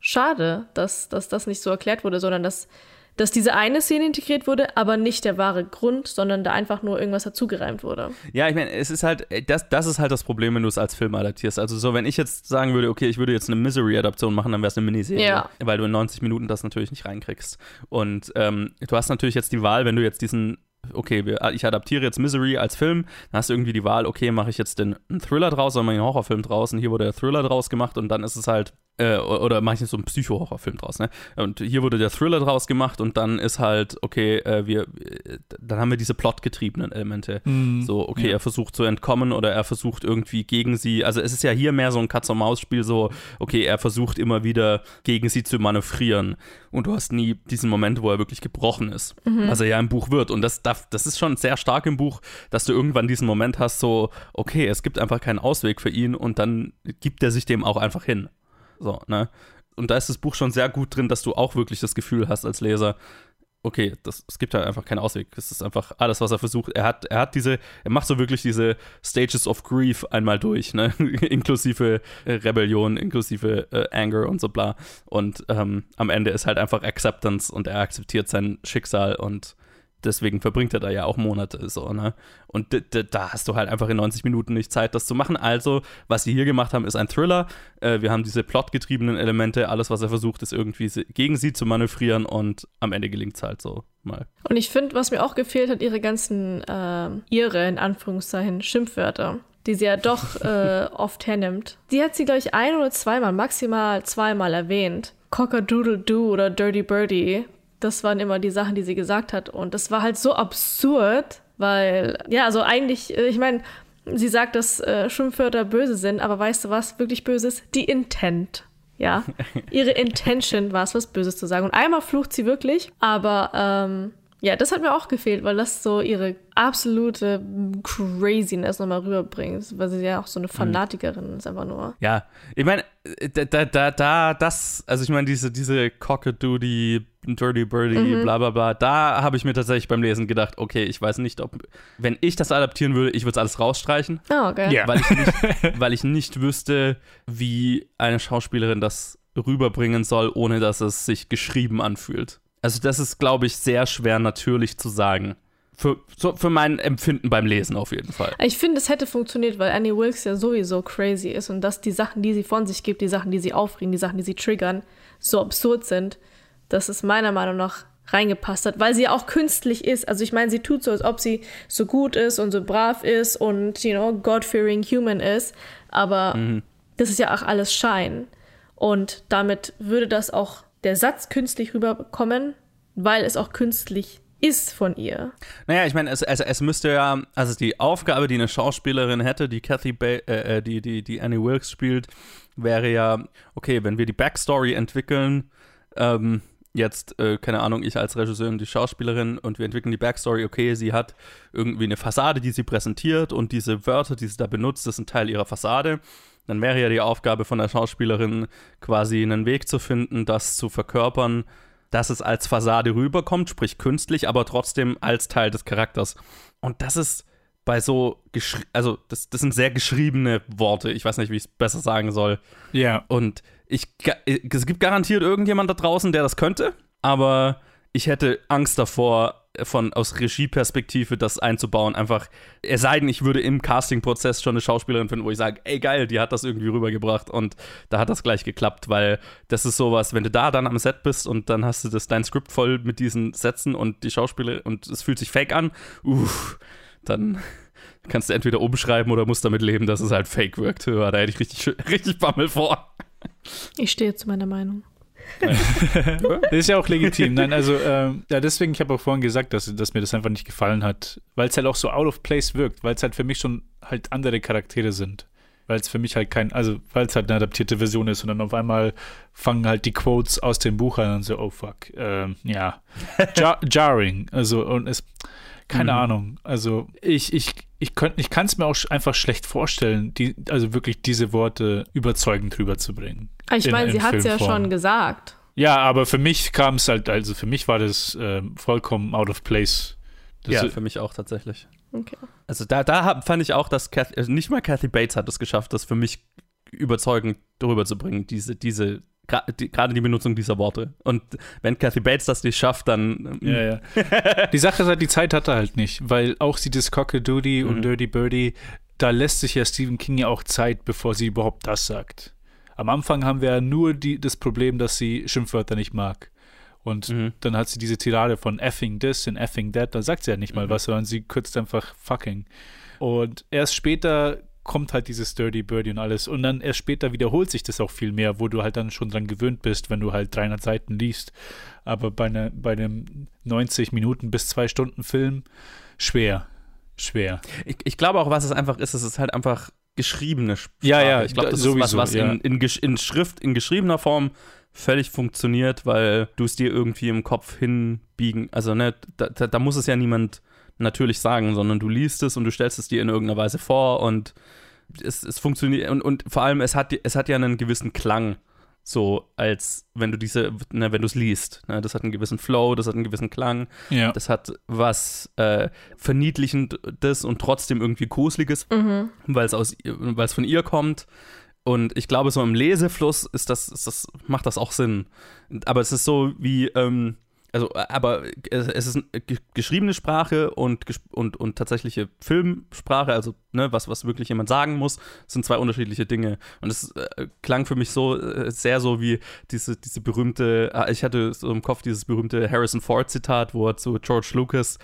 schade, dass, dass das nicht so erklärt wurde, sondern dass, dass diese eine Szene integriert wurde, aber nicht der wahre Grund, sondern da einfach nur irgendwas dazugereimt wurde. Ja, ich meine, es ist halt, äh, das, das ist halt das Problem, wenn du es als Film adaptierst. Also so, wenn ich jetzt sagen würde, okay, ich würde jetzt eine Misery-Adaption machen, dann wäre es eine Miniserie. Ja. Weil du in 90 Minuten das natürlich nicht reinkriegst. Und ähm, du hast natürlich jetzt die Wahl, wenn du jetzt diesen okay, wir, ich adaptiere jetzt Misery als Film, dann hast du irgendwie die Wahl, okay, mache ich jetzt den Thriller draus oder mache ich einen Horrorfilm draus? Und hier wurde der Thriller draus gemacht und dann ist es halt äh, oder mache ich jetzt so einen Psycho-Horrorfilm draus, ne? Und hier wurde der Thriller draus gemacht und dann ist halt, okay, äh, wir, äh, dann haben wir diese plotgetriebenen Elemente. Mhm. So, okay, Ja. er versucht zu entkommen oder er versucht irgendwie gegen sie, also es ist ja hier mehr so ein Katz-und-Maus-Spiel, so, okay, er versucht immer wieder gegen sie zu manövrieren und du hast nie diesen Moment, wo er wirklich gebrochen ist, was er ja im Buch wird und das, darf, das ist schon sehr stark im Buch, dass du irgendwann diesen Moment hast, so, okay, es gibt einfach keinen Ausweg für ihn und dann gibt er sich dem auch einfach hin. So, ne? Und da ist das Buch schon sehr gut drin, dass du auch wirklich das Gefühl hast als Leser, okay, das, es gibt halt einfach keinen Ausweg. Es ist einfach alles, was er versucht. Er hat, er hat diese, er macht so wirklich diese Stages of Grief einmal durch, ne? inklusive äh, Rebellion, inklusive äh, Anger und so bla. Und ähm, am Ende ist halt einfach Acceptance und er akzeptiert sein Schicksal und deswegen verbringt er da ja auch Monate so, ne? Und da hast du halt einfach in 90 Minuten nicht Zeit, das zu machen. Also, was sie hier gemacht haben, ist ein Thriller. Äh, wir haben diese plotgetriebenen Elemente. Alles, was er versucht, ist irgendwie gegen sie zu manövrieren und am Ende gelingt es halt so mal. Und ich finde, was mir auch gefehlt hat, ihre ganzen, ähm, ihre, in Anführungszeichen, Schimpfwörter, die sie ja doch äh, oft hernimmt. Die hat sie, glaube ich, ein oder zweimal, maximal zweimal erwähnt. Cockadoodle-doo oder Dirty Birdie. Das waren immer die Sachen, die sie gesagt hat. Und das war halt so absurd, weil, ja, also eigentlich, äh, ich meine, sie sagt, dass äh, Schimpfwörter böse sind, aber weißt du, was wirklich böse ist? Die Intent. Ja, ihre Intention war es, was Böses zu sagen. Und einmal flucht sie wirklich, aber ähm, ja, das hat mir auch gefehlt, weil das so ihre absolute Craziness nochmal rüberbringt, weil sie ja auch so eine Fanatikerin ist, einfach nur. Ja, ich meine, da, da, da, da, das, also ich meine, diese, diese Cockadoodie, Dirty Birdie, bla bla bla, da habe ich mir tatsächlich beim Lesen gedacht, okay, ich weiß nicht, ob, wenn ich das adaptieren würde, ich würde es alles rausstreichen, Oh, okay. Ja. weil ich, nicht, weil ich nicht wüsste, wie eine Schauspielerin das rüberbringen soll, ohne dass es sich geschrieben anfühlt. Also das ist, glaube ich, sehr schwer natürlich zu sagen. Für, so, für mein Empfinden beim Lesen auf jeden Fall. Ich finde, es hätte funktioniert, weil Annie Wilkes ja sowieso crazy ist und dass die Sachen, die sie von sich gibt, die Sachen, die sie aufregen, die Sachen, die sie triggern, so absurd sind, dass es meiner Meinung nach reingepasst hat, weil sie ja auch künstlich ist. Also ich meine, sie tut so, als ob sie so gut ist und so brav ist und, you know, God-fearing human ist, aber das ist ja auch alles Schein. Und damit würde das auch der Satz künstlich rüberkommen, weil es auch künstlich ist von ihr. Naja, ich meine, es, es, es müsste ja, also die Aufgabe, die eine Schauspielerin hätte, die Kathy ba äh, äh, die, die, die Annie Wilkes spielt, wäre ja, okay, wenn wir die Backstory entwickeln, ähm, jetzt, äh, keine Ahnung, ich als Regisseur und die Schauspielerin und wir entwickeln die Backstory, okay, sie hat irgendwie eine Fassade, die sie präsentiert und diese Wörter, die sie da benutzt, das sind Teil ihrer Fassade. Dann wäre ja die Aufgabe von der Schauspielerin quasi einen Weg zu finden, das zu verkörpern, dass es als Fassade rüberkommt, sprich künstlich, aber trotzdem als Teil des Charakters. Und das ist bei so, also das, das sind sehr geschriebene Worte. Ich weiß nicht, wie ich es besser sagen soll. Ja. Und ich, es gibt garantiert irgendjemand da draußen, der das könnte, aber ich hätte Angst davor, von aus Regieperspektive das einzubauen. Einfach, es sei denn, ich würde im Castingprozess schon eine Schauspielerin finden, wo ich sage, ey geil, die hat das irgendwie rübergebracht und da hat das gleich geklappt, weil das ist sowas, wenn du da dann am Set bist und dann hast du das dein Skript voll mit diesen Sätzen und die Schauspieler und es fühlt sich fake an, uff, dann kannst du entweder umschreiben oder musst damit leben, dass es halt fake wirkt. Ja, da hätte ich richtig, richtig Bammel vor. Ich stehe zu meiner Meinung. Das ist ja auch legitim. Nein, also, ähm, ja, deswegen, ich habe auch vorhin gesagt, dass, dass mir das einfach nicht gefallen hat, weil es halt auch so out of place wirkt, weil es halt für mich schon halt andere Charaktere sind. Weil es für mich halt kein, also, weil es halt eine adaptierte Version ist und dann auf einmal fangen halt die Quotes aus dem Buch an und so, oh fuck, ähm, ja. Jar jarring, also, und es, keine Mhm. Ahnung, also, ich, ich, ich, könnt- ich kann es mir auch einfach schlecht vorstellen, die, also wirklich diese Worte überzeugend rüberzubringen. Ich In- meine, in sie hat es ja schon gesagt. Ja, aber für mich kam es halt, also für mich war das ähm, vollkommen out of place. Das ja, für mich auch tatsächlich. Okay. Also da, da hab, fand ich auch, dass Kathy, also nicht mal Kathy Bates hat es geschafft, das für mich überzeugend drüber zu bringen, diese, diese, gerade die Benutzung dieser Worte. Und wenn Kathy Bates das nicht schafft, dann ähm, ja, ja. die Sache ist halt, die Zeit hat er halt nicht, weil auch sie das Cockadoodie Mhm. und Dirty Birdie, da lässt sich ja Stephen King ja auch Zeit, bevor sie überhaupt das sagt. Am Anfang haben wir ja nur die, das Problem, dass sie Schimpfwörter nicht mag. Und Mhm. dann hat sie diese Tirade von effing this und effing that, da sagt sie ja nicht mal Mhm. was, sondern sie kürzt einfach fucking. Und erst später kommt halt dieses Dirty Birdie und alles. Und dann erst später wiederholt sich das auch viel mehr, wo du halt dann schon dran gewöhnt bist, wenn du halt 300 Seiten liest. Aber bei, einer, bei einem 90 Minuten bis zwei Stunden Film schwer. Schwer. Ich, ich glaube auch, was es einfach ist, es ist halt einfach geschriebene Sprache. Ja, ja, ich glaube, das sowieso, ist was, was ja. in, in, in Schrift, in geschriebener Form völlig funktioniert, weil du es dir irgendwie im Kopf hinbiegen, also ne, da, da, da muss es ja niemand natürlich sagen, sondern du liest es und du stellst es dir in irgendeiner Weise vor und es, es funktioniert und, und vor allem es hat, es hat ja einen gewissen Klang, so als wenn du diese, ne, wenn du es liest. Ne, das hat einen gewissen Flow, das hat einen gewissen Klang. Ja. Das hat was äh, Verniedlichendes und trotzdem irgendwie Gruseliges, Mhm. weil es aus ihr- weil es von ihr kommt. Und ich glaube, so im Lesefluss ist das, ist das, macht das auch Sinn. Aber es ist so wie, ähm, also, aber es, es ist ge- geschriebene Sprache und, und, und tatsächliche Filmsprache, also ne, was, was wirklich jemand sagen muss, sind zwei unterschiedliche Dinge. Und es äh, klang für mich so äh, sehr so wie diese, diese berühmte, ah, ich hatte so im Kopf dieses berühmte Harrison Ford-Zitat, wo er zu George Lucas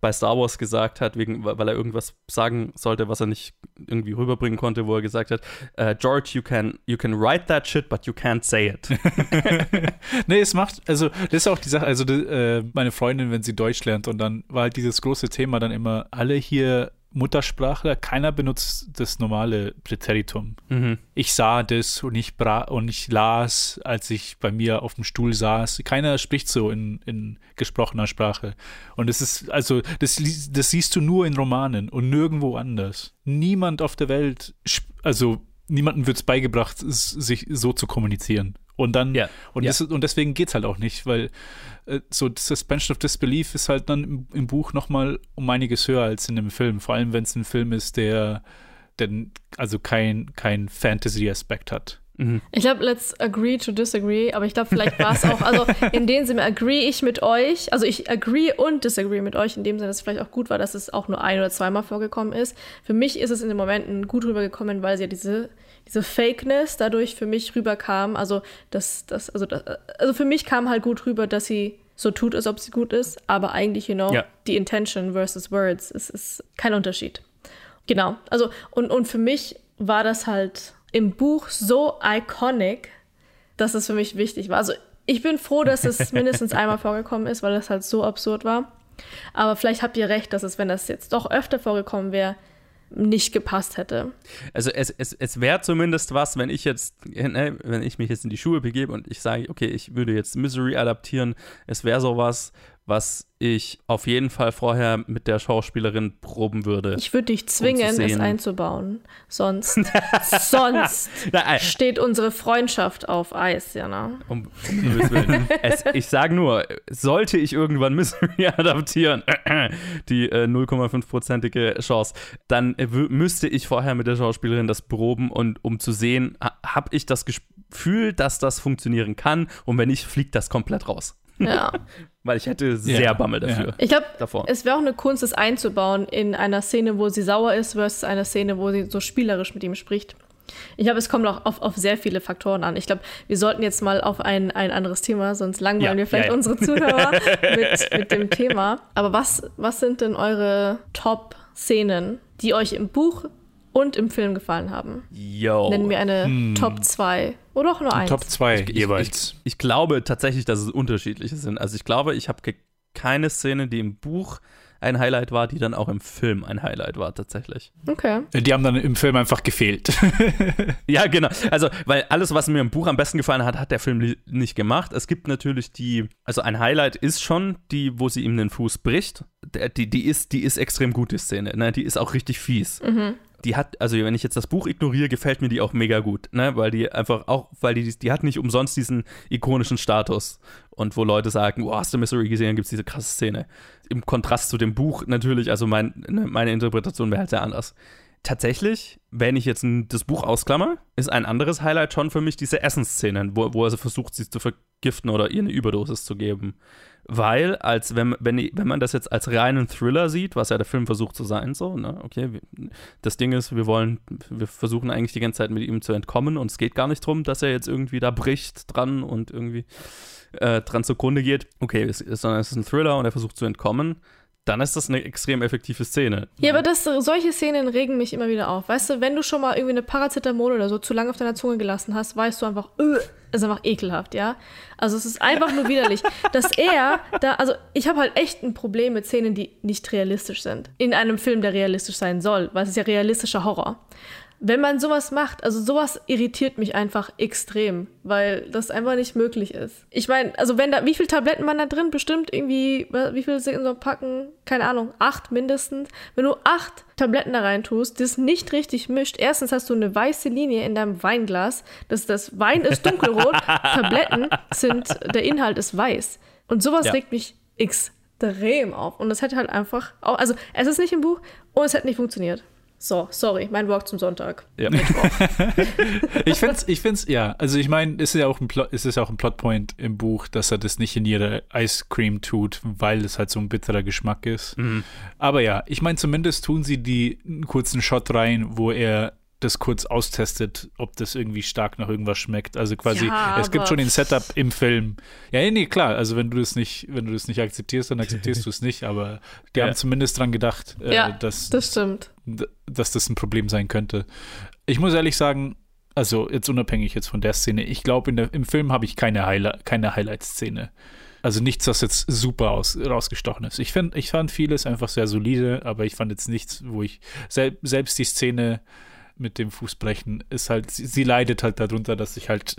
bei Star Wars gesagt hat, wegen, weil er irgendwas sagen sollte, was er nicht irgendwie rüberbringen konnte, wo er gesagt hat, äh, George, you can, you can write that shit, but you can't say it. nee, es macht, also das ist auch die Sache, also die, äh, meine Freundin, wenn sie Deutsch lernt und dann war halt dieses große Thema dann immer, alle hier Muttersprachler, keiner benutzt das normale Präteritum. Mhm. Ich sah das und ich, bra und ich las, als ich bei mir auf dem Stuhl saß. Keiner spricht so in, in gesprochener Sprache. Und es ist, also, das, das siehst du nur in Romanen und nirgendwo anders. Niemand auf der Welt, also niemandem wird es beigebracht, sich so zu kommunizieren. Und dann, Ja, und, ja. Das, und deswegen geht es halt auch nicht, weil äh, so Suspension of Disbelief ist halt dann im, im Buch nochmal um einiges höher als in einem Film. Vor allem, wenn es ein Film ist, der, der also kein, kein Fantasy-Aspekt hat. Ich glaube, let's agree to disagree, aber ich glaube, vielleicht war es auch, also in dem Sinne agree ich mit euch, also ich agree und disagree mit euch, in dem Sinne, dass es vielleicht auch gut war, dass es auch nur ein oder zweimal vorgekommen ist. Für mich ist es in den Momenten gut rübergekommen, weil sie ja diese, diese Fakeness dadurch für mich rüberkam. Also, das, das, also, das, also für mich kam halt gut rüber, dass sie so tut, als ob sie gut ist, aber eigentlich, you know, Ja. die Intention versus Words, es ist kein Unterschied. Genau. Also, und, und für mich war das halt im Buch so iconic, dass es für mich wichtig war. Also, ich bin froh, dass es mindestens einmal vorgekommen ist, weil es halt so absurd war. Aber vielleicht habt ihr recht, dass es, wenn das jetzt doch öfter vorgekommen wäre, nicht gepasst hätte. Also es, es, es wäre zumindest was, wenn ich jetzt, ne, wenn ich mich jetzt in die Schuhe begebe und ich sage, okay, ich würde jetzt Misery adaptieren, es wäre sowas, was ich auf jeden Fall vorher mit der Schauspielerin proben würde. Ich würde dich zwingen, es sehen. einzubauen. Sonst, sonst Nein, steht unsere Freundschaft auf Eis, Jana. Um, um es, ich sage nur, sollte ich irgendwann Misery adaptieren, die äh, 0,5-prozentige Chance, dann äh, müsste ich vorher mit der Schauspielerin das proben und um zu sehen, ha, habe ich das Gefühl, dass das funktionieren kann und wenn nicht, fliegt das komplett raus. Ja. Weil ich hätte sehr Ja, Bammel dafür. Ich glaube, es wäre auch eine Kunst, es einzubauen in einer Szene, wo sie sauer ist, versus einer Szene, wo sie so spielerisch mit ihm spricht. Ich glaube, es kommt auch auf, auf sehr viele Faktoren an. Ich glaube, wir sollten jetzt mal auf ein, ein anderes Thema, sonst langweilen Ja, wir vielleicht ja, ja. unsere Zuhörer mit, mit dem Thema. Aber was, was sind denn eure Top-Szenen, die euch im Buch und im Film gefallen haben? Yo. Nennen wir eine Top 2 oder auch nur eins. Top 2 Ich- jeweils. Ich, ich glaube tatsächlich, dass es unterschiedliche sind. Also ich glaube, ich habe keine Szene, die im Buch ein Highlight war, die dann auch im Film ein Highlight war tatsächlich. Okay. Die haben dann im Film einfach gefehlt. Ja, genau. Also, weil alles, was mir im Buch am besten gefallen hat, hat der Film nicht gemacht. Es gibt natürlich die, also ein Highlight ist schon die, wo sie ihm den Fuß bricht. Der, die, die, ist, die ist extrem gut, die Szene. Ne? Die ist auch richtig fies. Die hat, also wenn ich jetzt das Buch ignoriere, gefällt mir die auch mega gut, ne? Weil die einfach auch, weil die, die hat nicht umsonst diesen ikonischen Status. Und wo Leute sagen, oh, hast du Misery gesehen, gibt es diese krasse Szene. Im Kontrast zu dem Buch natürlich, also mein, ne, meine Interpretation wäre halt sehr anders. tatsächlich, wenn ich jetzt das Buch ausklammer, ist ein anderes Highlight schon für mich diese Essensszenen, wo, wo er versucht, sie zu vergiften oder ihr eine Überdosis zu geben. Weil, als wenn, wenn, wenn man das jetzt als reinen Thriller sieht, was ja der Film versucht zu sein, so, ne, okay, das Ding ist, wir wollen, wir versuchen eigentlich die ganze Zeit mit ihm zu entkommen und es geht gar nicht darum, dass er jetzt irgendwie da bricht dran und irgendwie äh, dran zugrunde geht. Okay, es, sondern es ist ein Thriller und er versucht zu entkommen dann ist das eine extrem effektive Szene. Ja, aber das, solche Szenen regen mich immer wieder auf. Weißt du, wenn du schon mal irgendwie eine Paracetamol oder so zu lange auf deiner Zunge gelassen hast, weißt du einfach, öh, ist einfach ekelhaft, ja. Also es ist einfach nur widerlich, dass er da, also ich habe halt echt ein Problem mit Szenen, die nicht realistisch sind. In einem Film, der realistisch sein soll, weil es ist ja realistischer Horror wenn man sowas macht, also sowas irritiert mich einfach extrem, weil das einfach nicht möglich ist. Ich meine, also wenn da, wie viele Tabletten man da drin? Bestimmt irgendwie, wie viel sind in so einem Packen? Keine Ahnung, acht mindestens. Wenn du acht Tabletten da rein tust, das nicht richtig mischt, erstens hast du eine weiße Linie in deinem Weinglas, das, das Wein ist dunkelrot, Tabletten sind, der Inhalt ist weiß. Und sowas ja. regt mich extrem auf. Und das hätte halt einfach, auch, also es ist nicht im Buch und es hätte nicht funktioniert. So, sorry, mein Walk zum Sonntag. Ja. ich finde es, ich find's, ja, also ich meine, es ist ja auch ein Plot, es ist auch ein Plotpoint im Buch, dass er das nicht in jeder Ice Cream tut, weil es halt so ein bitterer Geschmack ist. Mhm. Aber ja, ich meine, zumindest tun sie die einen kurzen Shot rein, wo er das kurz austestet, ob das irgendwie stark nach irgendwas schmeckt. Also quasi, ja, es gibt schon den Setup im Film. Ja, nee, klar. Also wenn du das nicht, wenn du das nicht akzeptierst, dann akzeptierst du es nicht. Aber die ja. haben zumindest dran gedacht, äh, ja, dass, das stimmt. Dass das ein Problem sein könnte. Ich muss ehrlich sagen, also jetzt unabhängig jetzt von der Szene, ich glaube, im Film habe ich keine, Highlight, keine Highlight-Szene. Also nichts, was jetzt super aus, rausgestochen ist. Ich, find, ich fand vieles einfach sehr solide, aber ich fand jetzt nichts, wo ich sel selbst die Szene mit dem Fußbrechen ist halt, sie, sie leidet halt darunter, dass ich halt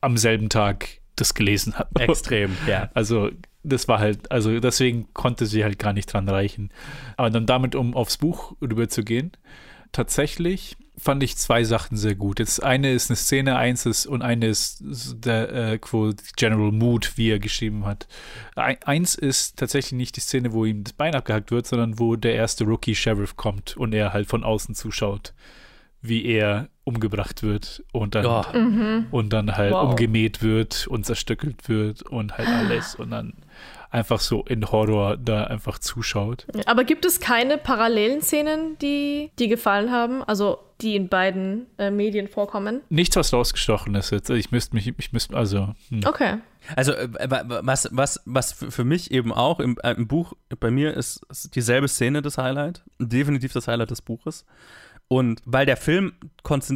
am selben Tag das gelesen habe. Extrem, ja. Also das war halt, also deswegen konnte sie halt gar nicht dran reichen. Aber dann damit, um aufs Buch rüberzugehen, tatsächlich fand ich zwei Sachen sehr gut. Jetzt eine ist eine Szene, eins ist und eine ist der äh, General Mood, wie er geschrieben hat. Eins ist tatsächlich nicht die Szene, wo ihm das Bein abgehackt wird, sondern wo der erste Rookie Sheriff kommt und er halt von außen zuschaut wie er umgebracht wird und dann, oh. mhm. und dann halt wow. umgemäht wird und zerstückelt wird und halt alles und dann einfach so in Horror da einfach zuschaut. Aber gibt es keine parallelen Szenen, die dir gefallen haben? Also die in beiden äh, Medien vorkommen? Nichts, was rausgestochen ist jetzt. Ich müsste mich, ich müsste, also. Hm. Okay. Also äh, was, was, was für mich eben auch im, äh, im Buch, bei mir ist, ist dieselbe Szene das Highlight. Definitiv das Highlight des Buches. Und weil der Film,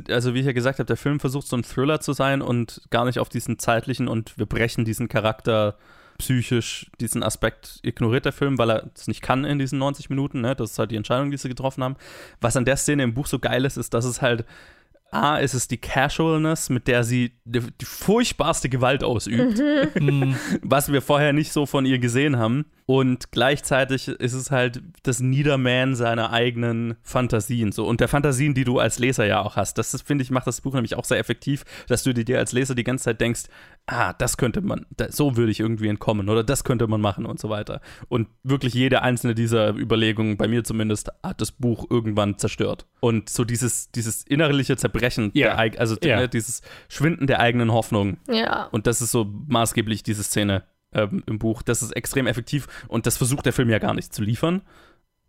also wie ich ja gesagt habe, der Film versucht so ein Thriller zu sein und gar nicht auf diesen zeitlichen und wir brechen diesen Charakter psychisch, diesen Aspekt ignoriert der Film, weil er es nicht kann in diesen 90 Minuten. Ne? Das ist halt die Entscheidung, die sie getroffen haben. Was an der Szene im Buch so geil ist, ist, dass es halt A, ist es die Casualness, mit der sie die, die furchtbarste Gewalt ausübt, mhm. was wir vorher nicht so von ihr gesehen haben. Und gleichzeitig ist es halt das Niedermähen seiner eigenen Fantasien. So. Und der Fantasien, die du als Leser ja auch hast. Das, finde ich, macht das Buch nämlich auch sehr effektiv, dass du dir als Leser die ganze Zeit denkst, ah, das könnte man, so würde ich irgendwie entkommen oder das könnte man machen und so weiter. Und wirklich jede einzelne dieser Überlegungen, bei mir zumindest, hat das Buch irgendwann zerstört. Und so dieses, dieses innerliche Zerbrechen, ja. der, also ja. dieses Schwinden der eigenen Hoffnung. Ja. Und das ist so maßgeblich diese Szene ähm, im Buch. Das ist extrem effektiv und das versucht der Film ja gar nicht zu liefern.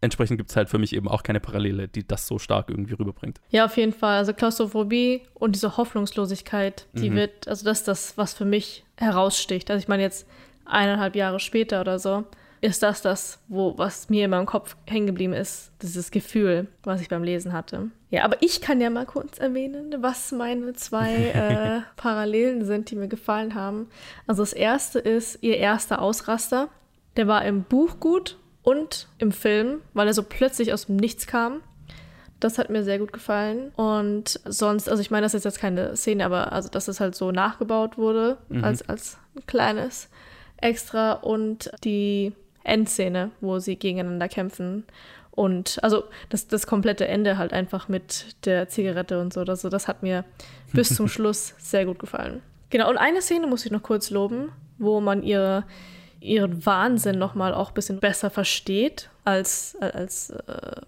Entsprechend gibt es halt für mich eben auch keine Parallele, die das so stark irgendwie rüberbringt. Ja, auf jeden Fall. Also Klaustrophobie und diese Hoffnungslosigkeit, die mhm. wird, also das ist das, was für mich heraussticht. Also ich meine jetzt eineinhalb Jahre später oder so, ist das das, wo, was mir in meinem Kopf hängen geblieben ist, dieses Gefühl, was ich beim Lesen hatte. Ja, aber ich kann ja mal kurz erwähnen, was meine zwei äh, Parallelen sind, die mir gefallen haben. Also das erste ist ihr erster Ausraster. Der war im Buch gut und im Film, weil er so plötzlich aus dem Nichts kam. Das hat mir sehr gut gefallen. Und sonst, also ich meine, das ist jetzt keine Szene, aber also, dass es halt so nachgebaut wurde, mhm. als, als ein kleines Extra. Und die Endszene, wo sie gegeneinander kämpfen. Und also das, das komplette Ende halt einfach mit der Zigarette und so. Also das hat mir bis zum Schluss sehr gut gefallen. Genau, und eine Szene muss ich noch kurz loben, wo man ihre, ihren Wahnsinn nochmal auch ein bisschen besser versteht als, als äh,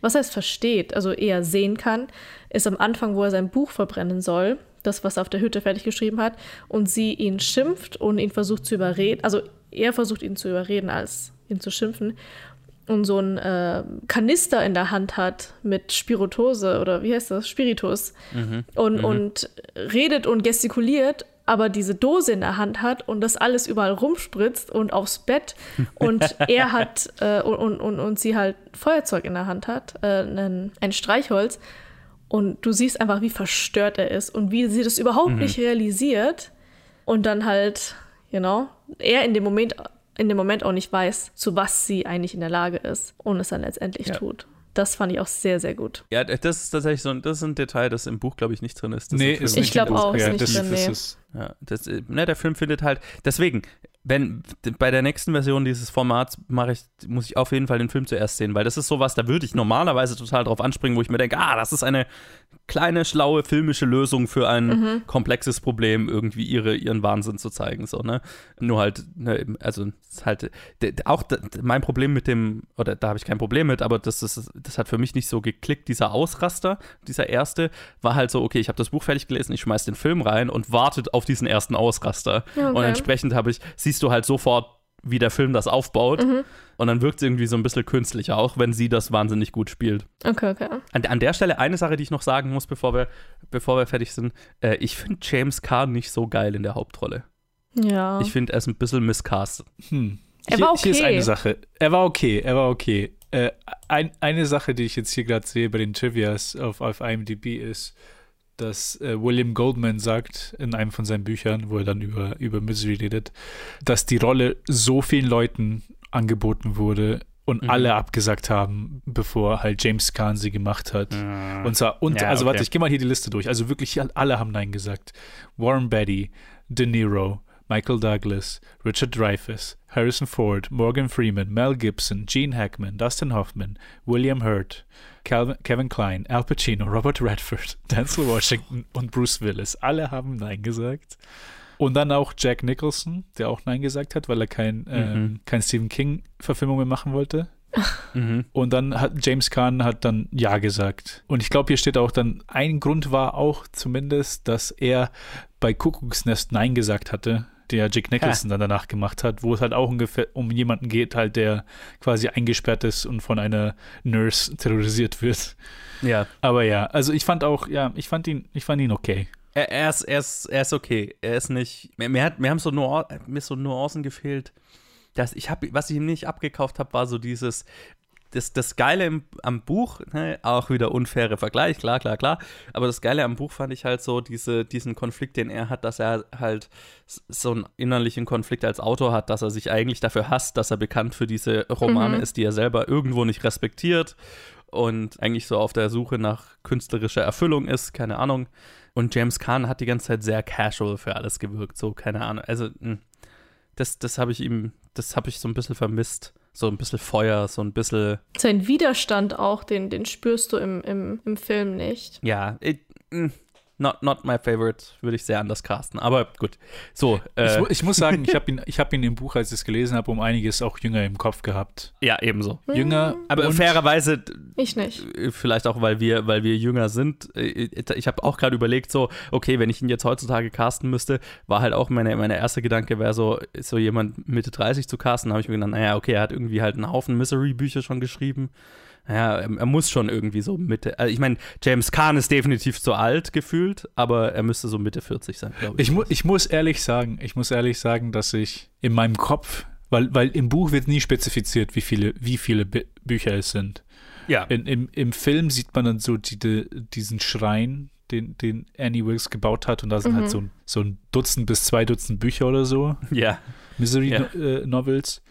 Was heißt versteht, also eher sehen kann, ist am Anfang, wo er sein Buch verbrennen soll, das, was er auf der Hütte fertig geschrieben hat, und sie ihn schimpft und ihn versucht zu überreden, also er versucht ihn zu überreden, als ihn zu schimpfen und so ein äh, Kanister in der Hand hat mit Spirituose oder wie heißt das? Spiritus. Mhm. Und, Mhm. und redet und gestikuliert, aber diese Dose in der Hand hat und das alles überall rumspritzt und aufs Bett. Und er hat äh, und, und, und, und sie halt Feuerzeug in der Hand hat, äh, ein, ein Streichholz. Und du siehst einfach, wie verstört er ist und wie sie das überhaupt Mhm. nicht realisiert. Und dann halt, you know, er in dem Moment, in dem Moment auch nicht weiß, zu was sie eigentlich in der Lage ist und es dann letztendlich Ja. tut. Das fand ich auch sehr, sehr gut. Ja, das ist tatsächlich so ein, das ist ein Detail, das im Buch, glaube ich, nicht drin ist. Das Nee, ist Ich nicht glaub im Buch. auch, ist ja, nicht das, drin, nee. ist, Ja, das, ne, der Film findet halt, deswegen, wenn bei der nächsten Version dieses Formats mache ich, muss ich auf jeden Fall den Film zuerst sehen, weil das ist sowas, da würde ich normalerweise total drauf anspringen, wo ich mir denke, ah, das ist eine kleine, schlaue filmische Lösung für ein Mhm. komplexes Problem, irgendwie ihre, ihren Wahnsinn zu zeigen, so, ne? Nur halt, ne, also, halt, auch mein Problem mit dem, oder da habe ich kein Problem mit, aber das ist, das hat für mich nicht so geklickt, dieser Ausraster, dieser erste, war halt so, okay, ich habe das Buch fertig gelesen, ich schmeiß den Film rein und wartet auf diesen ersten Ausraster. Okay. Und entsprechend habe ich, siehst du halt sofort, wie der Film das aufbaut. Mhm. Und dann wirkt es irgendwie so ein bisschen künstlicher, auch wenn sie das wahnsinnig gut spielt. Okay, okay. An, an der Stelle eine Sache, die ich noch sagen muss, bevor wir, bevor wir fertig sind. Äh, ich finde James Caan nicht so geil in der Hauptrolle. Ja. Ich finde, er ist ein bisschen miscast. hm. Er hier, war hier ist okay. eine Sache. Er war okay, er war okay. Äh, ein, eine Sache, die ich jetzt hier gerade sehe bei den Trivias auf, auf IMDb ist, dass äh, William Goldman sagt in einem von seinen Büchern, wo er dann über, über Misery redet, dass die Rolle so vielen Leuten angeboten wurde und Mhm. alle abgesagt haben, bevor halt James Caan sie gemacht hat. Und zwar, und, Ja, also warte, okay. ich gehe mal hier die Liste durch. Also wirklich alle haben Nein gesagt. Warren Beatty, De Niro, Michael Douglas, Richard Dreyfuss, Harrison Ford, Morgan Freeman, Mel Gibson, Gene Hackman, Dustin Hoffman, William Hurt, Calvin, Kevin Klein, Al Pacino, Robert Redford, Denzel Washington und Bruce Willis. Alle haben Nein gesagt. Und dann auch Jack Nicholson, der auch Nein gesagt hat, weil er kein, ähm, Mhm. kein Stephen King-Verfilmung mehr machen wollte. Mhm. Und dann hat James Caan hat dann Ja gesagt. Und ich glaube, hier steht auch dann, ein Grund war auch zumindest, dass er bei Kuckucksnest Nein gesagt hatte, der Jack Nicholson dann danach gemacht hat, wo es halt auch ungefähr um jemanden geht, halt, der quasi eingesperrt ist und von einer Nurse terrorisiert wird. Ja. Aber ja, also ich fand auch, ja, ich fand ihn, ich fand ihn okay. Er, er, ist, er, ist, er ist okay. Er ist nicht. Mir, mir, hat, mir haben so, Nuan mir so Nuancen gefehlt. Dass ich hab, was ich ihm nicht abgekauft habe, war so dieses. Das, das Geile im, am Buch, ne, auch wieder unfaire Vergleich, klar, klar, klar. Aber das Geile am Buch fand ich halt so, diese, diesen Konflikt, den er hat, dass er halt so einen innerlichen Konflikt als Autor hat, dass er sich eigentlich dafür hasst, dass er bekannt für diese Romane Mhm. ist, die er selber irgendwo nicht respektiert und eigentlich so auf der Suche nach künstlerischer Erfüllung ist, keine Ahnung. Und James Caan hat die ganze Zeit sehr casual für alles gewirkt, so, keine Ahnung. Also, mh, das, das habe ich ihm, das habe ich so ein bisschen vermisst. So ein bisschen Feuer, so ein bisschen, Sein Widerstand auch, den, den spürst du im, im, im Film nicht. ja, it, mh, not, not my favorite, würde ich sehr anders casten. Aber gut, so, Ich, äh, mu- ich muss sagen, ich habe ihn, ich hab ihn im Buch, als ich es gelesen habe, um einiges auch jünger im Kopf gehabt. ja, ebenso. Jünger, Aber und, fairerweise, Ich nicht. äh, vielleicht auch, weil wir, weil wir jünger sind. äh, Ich habe auch gerade überlegt, so, okay, wenn ich ihn jetzt heutzutage casten müsste, war halt auch meine, meine erste Gedanke, wäre so, so jemand Mitte 30 zu casten, habe ich mir gedacht, naja, okay, er hat irgendwie halt einen Haufen Misery-Bücher schon geschrieben. Ja, er, er muss schon irgendwie so Mitte. Also ich meine, James Caan ist definitiv zu alt gefühlt, aber er müsste so Mitte 40 sein, glaube ich. Ich, mu ich muss ehrlich sagen, ich muss ehrlich sagen, dass ich in meinem Kopf, weil, weil im Buch wird nie spezifiziert, wie viele, wie viele Bü Bücher es sind. ja. In, im, Im Film sieht man dann so die, die, diesen Schrein, den, den Annie Wilkes gebaut hat, und da sind Mhm. halt so, ein- so ein Dutzend bis zwei Dutzend Bücher oder so, ja. Misery-Novels.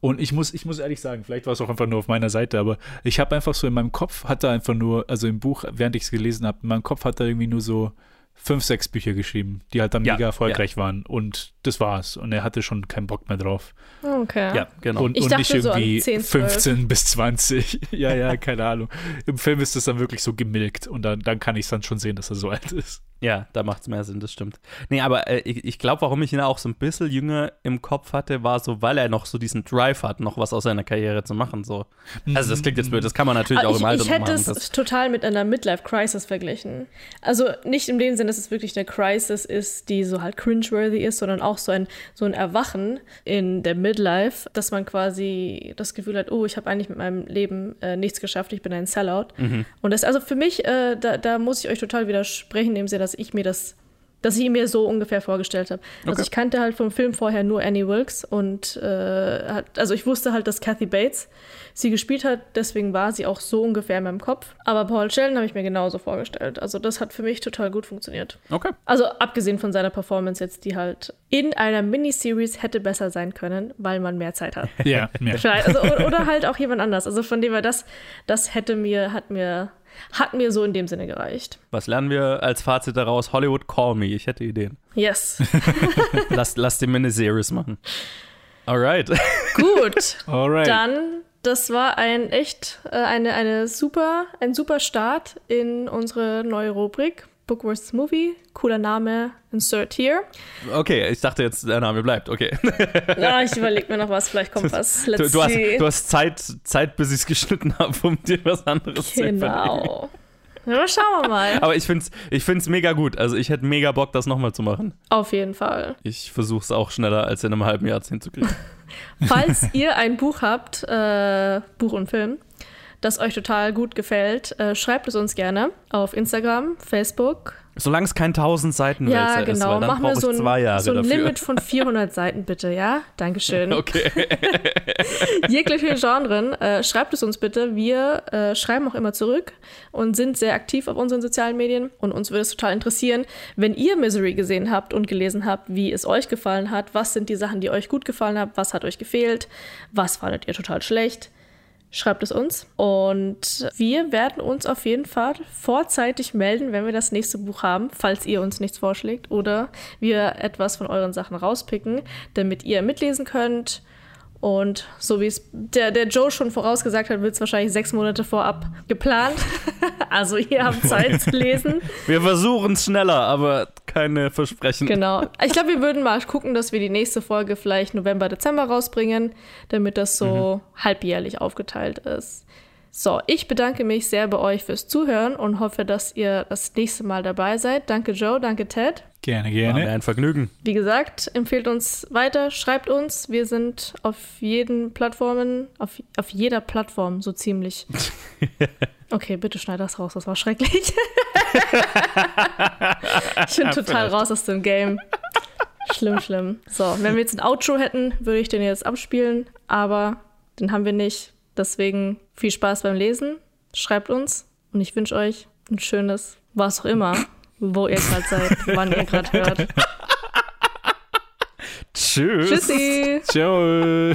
Und ich muss, ich muss ehrlich sagen, vielleicht war es auch einfach nur auf meiner Seite, aber ich habe einfach so in meinem Kopf, hatte einfach nur, also im Buch, während ich es gelesen habe, in meinem Kopf hat er irgendwie nur so fünf, sechs Bücher geschrieben, die halt dann Ja, mega erfolgreich waren. Und das war's. Und er hatte schon keinen Bock mehr drauf. Okay. Ja, genau. Und, Ich und nicht so an irgendwie 10, 12. 15 bis 20. ja, ja, keine Ahnung. Im Film ist das dann wirklich so gemilkt und dann, dann kann ich es dann schon sehen, dass er so alt ist. Ja, da macht es mehr Sinn, das stimmt. Nee, aber äh, ich, ich glaube, warum ich ihn auch so ein bisschen jünger im Kopf hatte, war so, weil er noch so diesen Drive hat, noch was aus seiner Karriere zu machen. So. Also das klingt jetzt blöd, das kann man natürlich Aber auch im ich, Alter ich noch hätte machen. es total mit einer Midlife-Crisis verglichen. Also nicht in dem Sinne, dass es wirklich eine Crisis ist, die so halt cringeworthy ist, sondern auch so ein, so ein Erwachen in der Midlife, dass man quasi das Gefühl hat, oh, ich habe eigentlich mit meinem Leben äh, nichts geschafft, ich bin ein Sellout. Mhm. Und das, also für mich, äh, da, da muss ich euch total widersprechen, in dem Sinne, dass ich mir das dass ich ihn mir so ungefähr vorgestellt habe. Also Okay. ich kannte halt vom Film vorher nur Annie Wilkes und äh, also ich wusste halt, dass Kathy Bates sie gespielt hat, deswegen war sie auch so ungefähr in meinem Kopf. Aber Paul Sheldon habe ich mir genauso vorgestellt. Also das hat für mich total gut funktioniert. okay. Also abgesehen von seiner Performance jetzt, die halt in einer Miniseries hätte besser sein können, weil man mehr Zeit hat. Ja. Vielleicht, also, oder halt auch jemand anders. Also von dem her, das, das hätte mir, hat mir, hat mir so in dem Sinne gereicht. Was lernen wir als Fazit daraus? Hollywood, call me. Ich hätte Ideen. Yes. Lass, lass die Miniseries machen. Alright. Gut. Alright. Dann, das war ein echt äh, eine, eine super, ein super Start in unsere neue Rubrik. Book vs. Movie. Cooler Name. Insert here. Okay, ich dachte jetzt, der Name bleibt. Okay. Ja, ich überlege mir noch was. Vielleicht kommt was. Du, Let's du, hast, see. du hast Zeit, Zeit, bis ich es geschnitten habe, um dir was anderes zu überlegen. genau. Ja, schauen wir mal. Aber ich finde es ich find's mega gut. Also ich hätte mega Bock, das nochmal zu machen. Auf jeden Fall. Ich versuche es auch schneller als in einem halben Jahr hinzukriegen. Falls ihr ein Buch habt, äh, Buch und Film, das euch total gut gefällt, äh, schreibt es uns gerne auf Instagram, Facebook. Solange es kein 1000 Seiten Ja, Wälzer ist, genau. weil dann Machen wir brauche so ich ein, zwei Jahre so ein dafür. Limit von 400 Seiten, bitte, ja? Dankeschön. Okay. Jegliche Genren, äh, schreibt es uns bitte. Wir äh, schreiben auch immer zurück und sind sehr aktiv auf unseren sozialen Medien. Und uns würde es total interessieren, wenn ihr Misery gesehen habt und gelesen habt, wie es euch gefallen hat. Was sind die Sachen, die euch gut gefallen haben? Was hat euch gefehlt? Was fandet ihr total schlecht? Schreibt es uns. Und wir werden uns auf jeden Fall vorzeitig melden, wenn wir das nächste Buch haben, falls ihr uns nichts vorschlägt oder wir etwas von euren Sachen rauspicken, damit ihr mitlesen könnt. Und so wie es der, der Joe schon vorausgesagt hat, wird es wahrscheinlich sechs Monate vorab geplant. also ihr habt Zeit zu lesen. Wir versuchen es schneller, aber keine Versprechen. Genau. Ich glaube, wir würden mal gucken, dass wir die nächste Folge vielleicht November, Dezember rausbringen, damit das so halbjährlich aufgeteilt ist. So, ich bedanke mich sehr bei euch fürs Zuhören und hoffe, dass ihr das nächste Mal dabei seid. Danke Joe, danke Ted. Gerne, War mir gerne. ein Vergnügen. Wie gesagt, empfehlt uns weiter, schreibt uns. Wir sind auf jeden Plattformen, auf, auf jeder Plattform so ziemlich. Okay, bitte schneid das raus, das war schrecklich. ich bin total raus aus dem Game. Schlimm, schlimm. So, wenn wir jetzt ein Outro hätten, würde ich den jetzt abspielen, aber den haben wir nicht. Deswegen viel Spaß beim Lesen. Schreibt uns und ich wünsche euch ein schönes, was auch immer, wo ihr gerade seid, wann ihr gerade hört. Tschüss. Tschüssi! Ciao.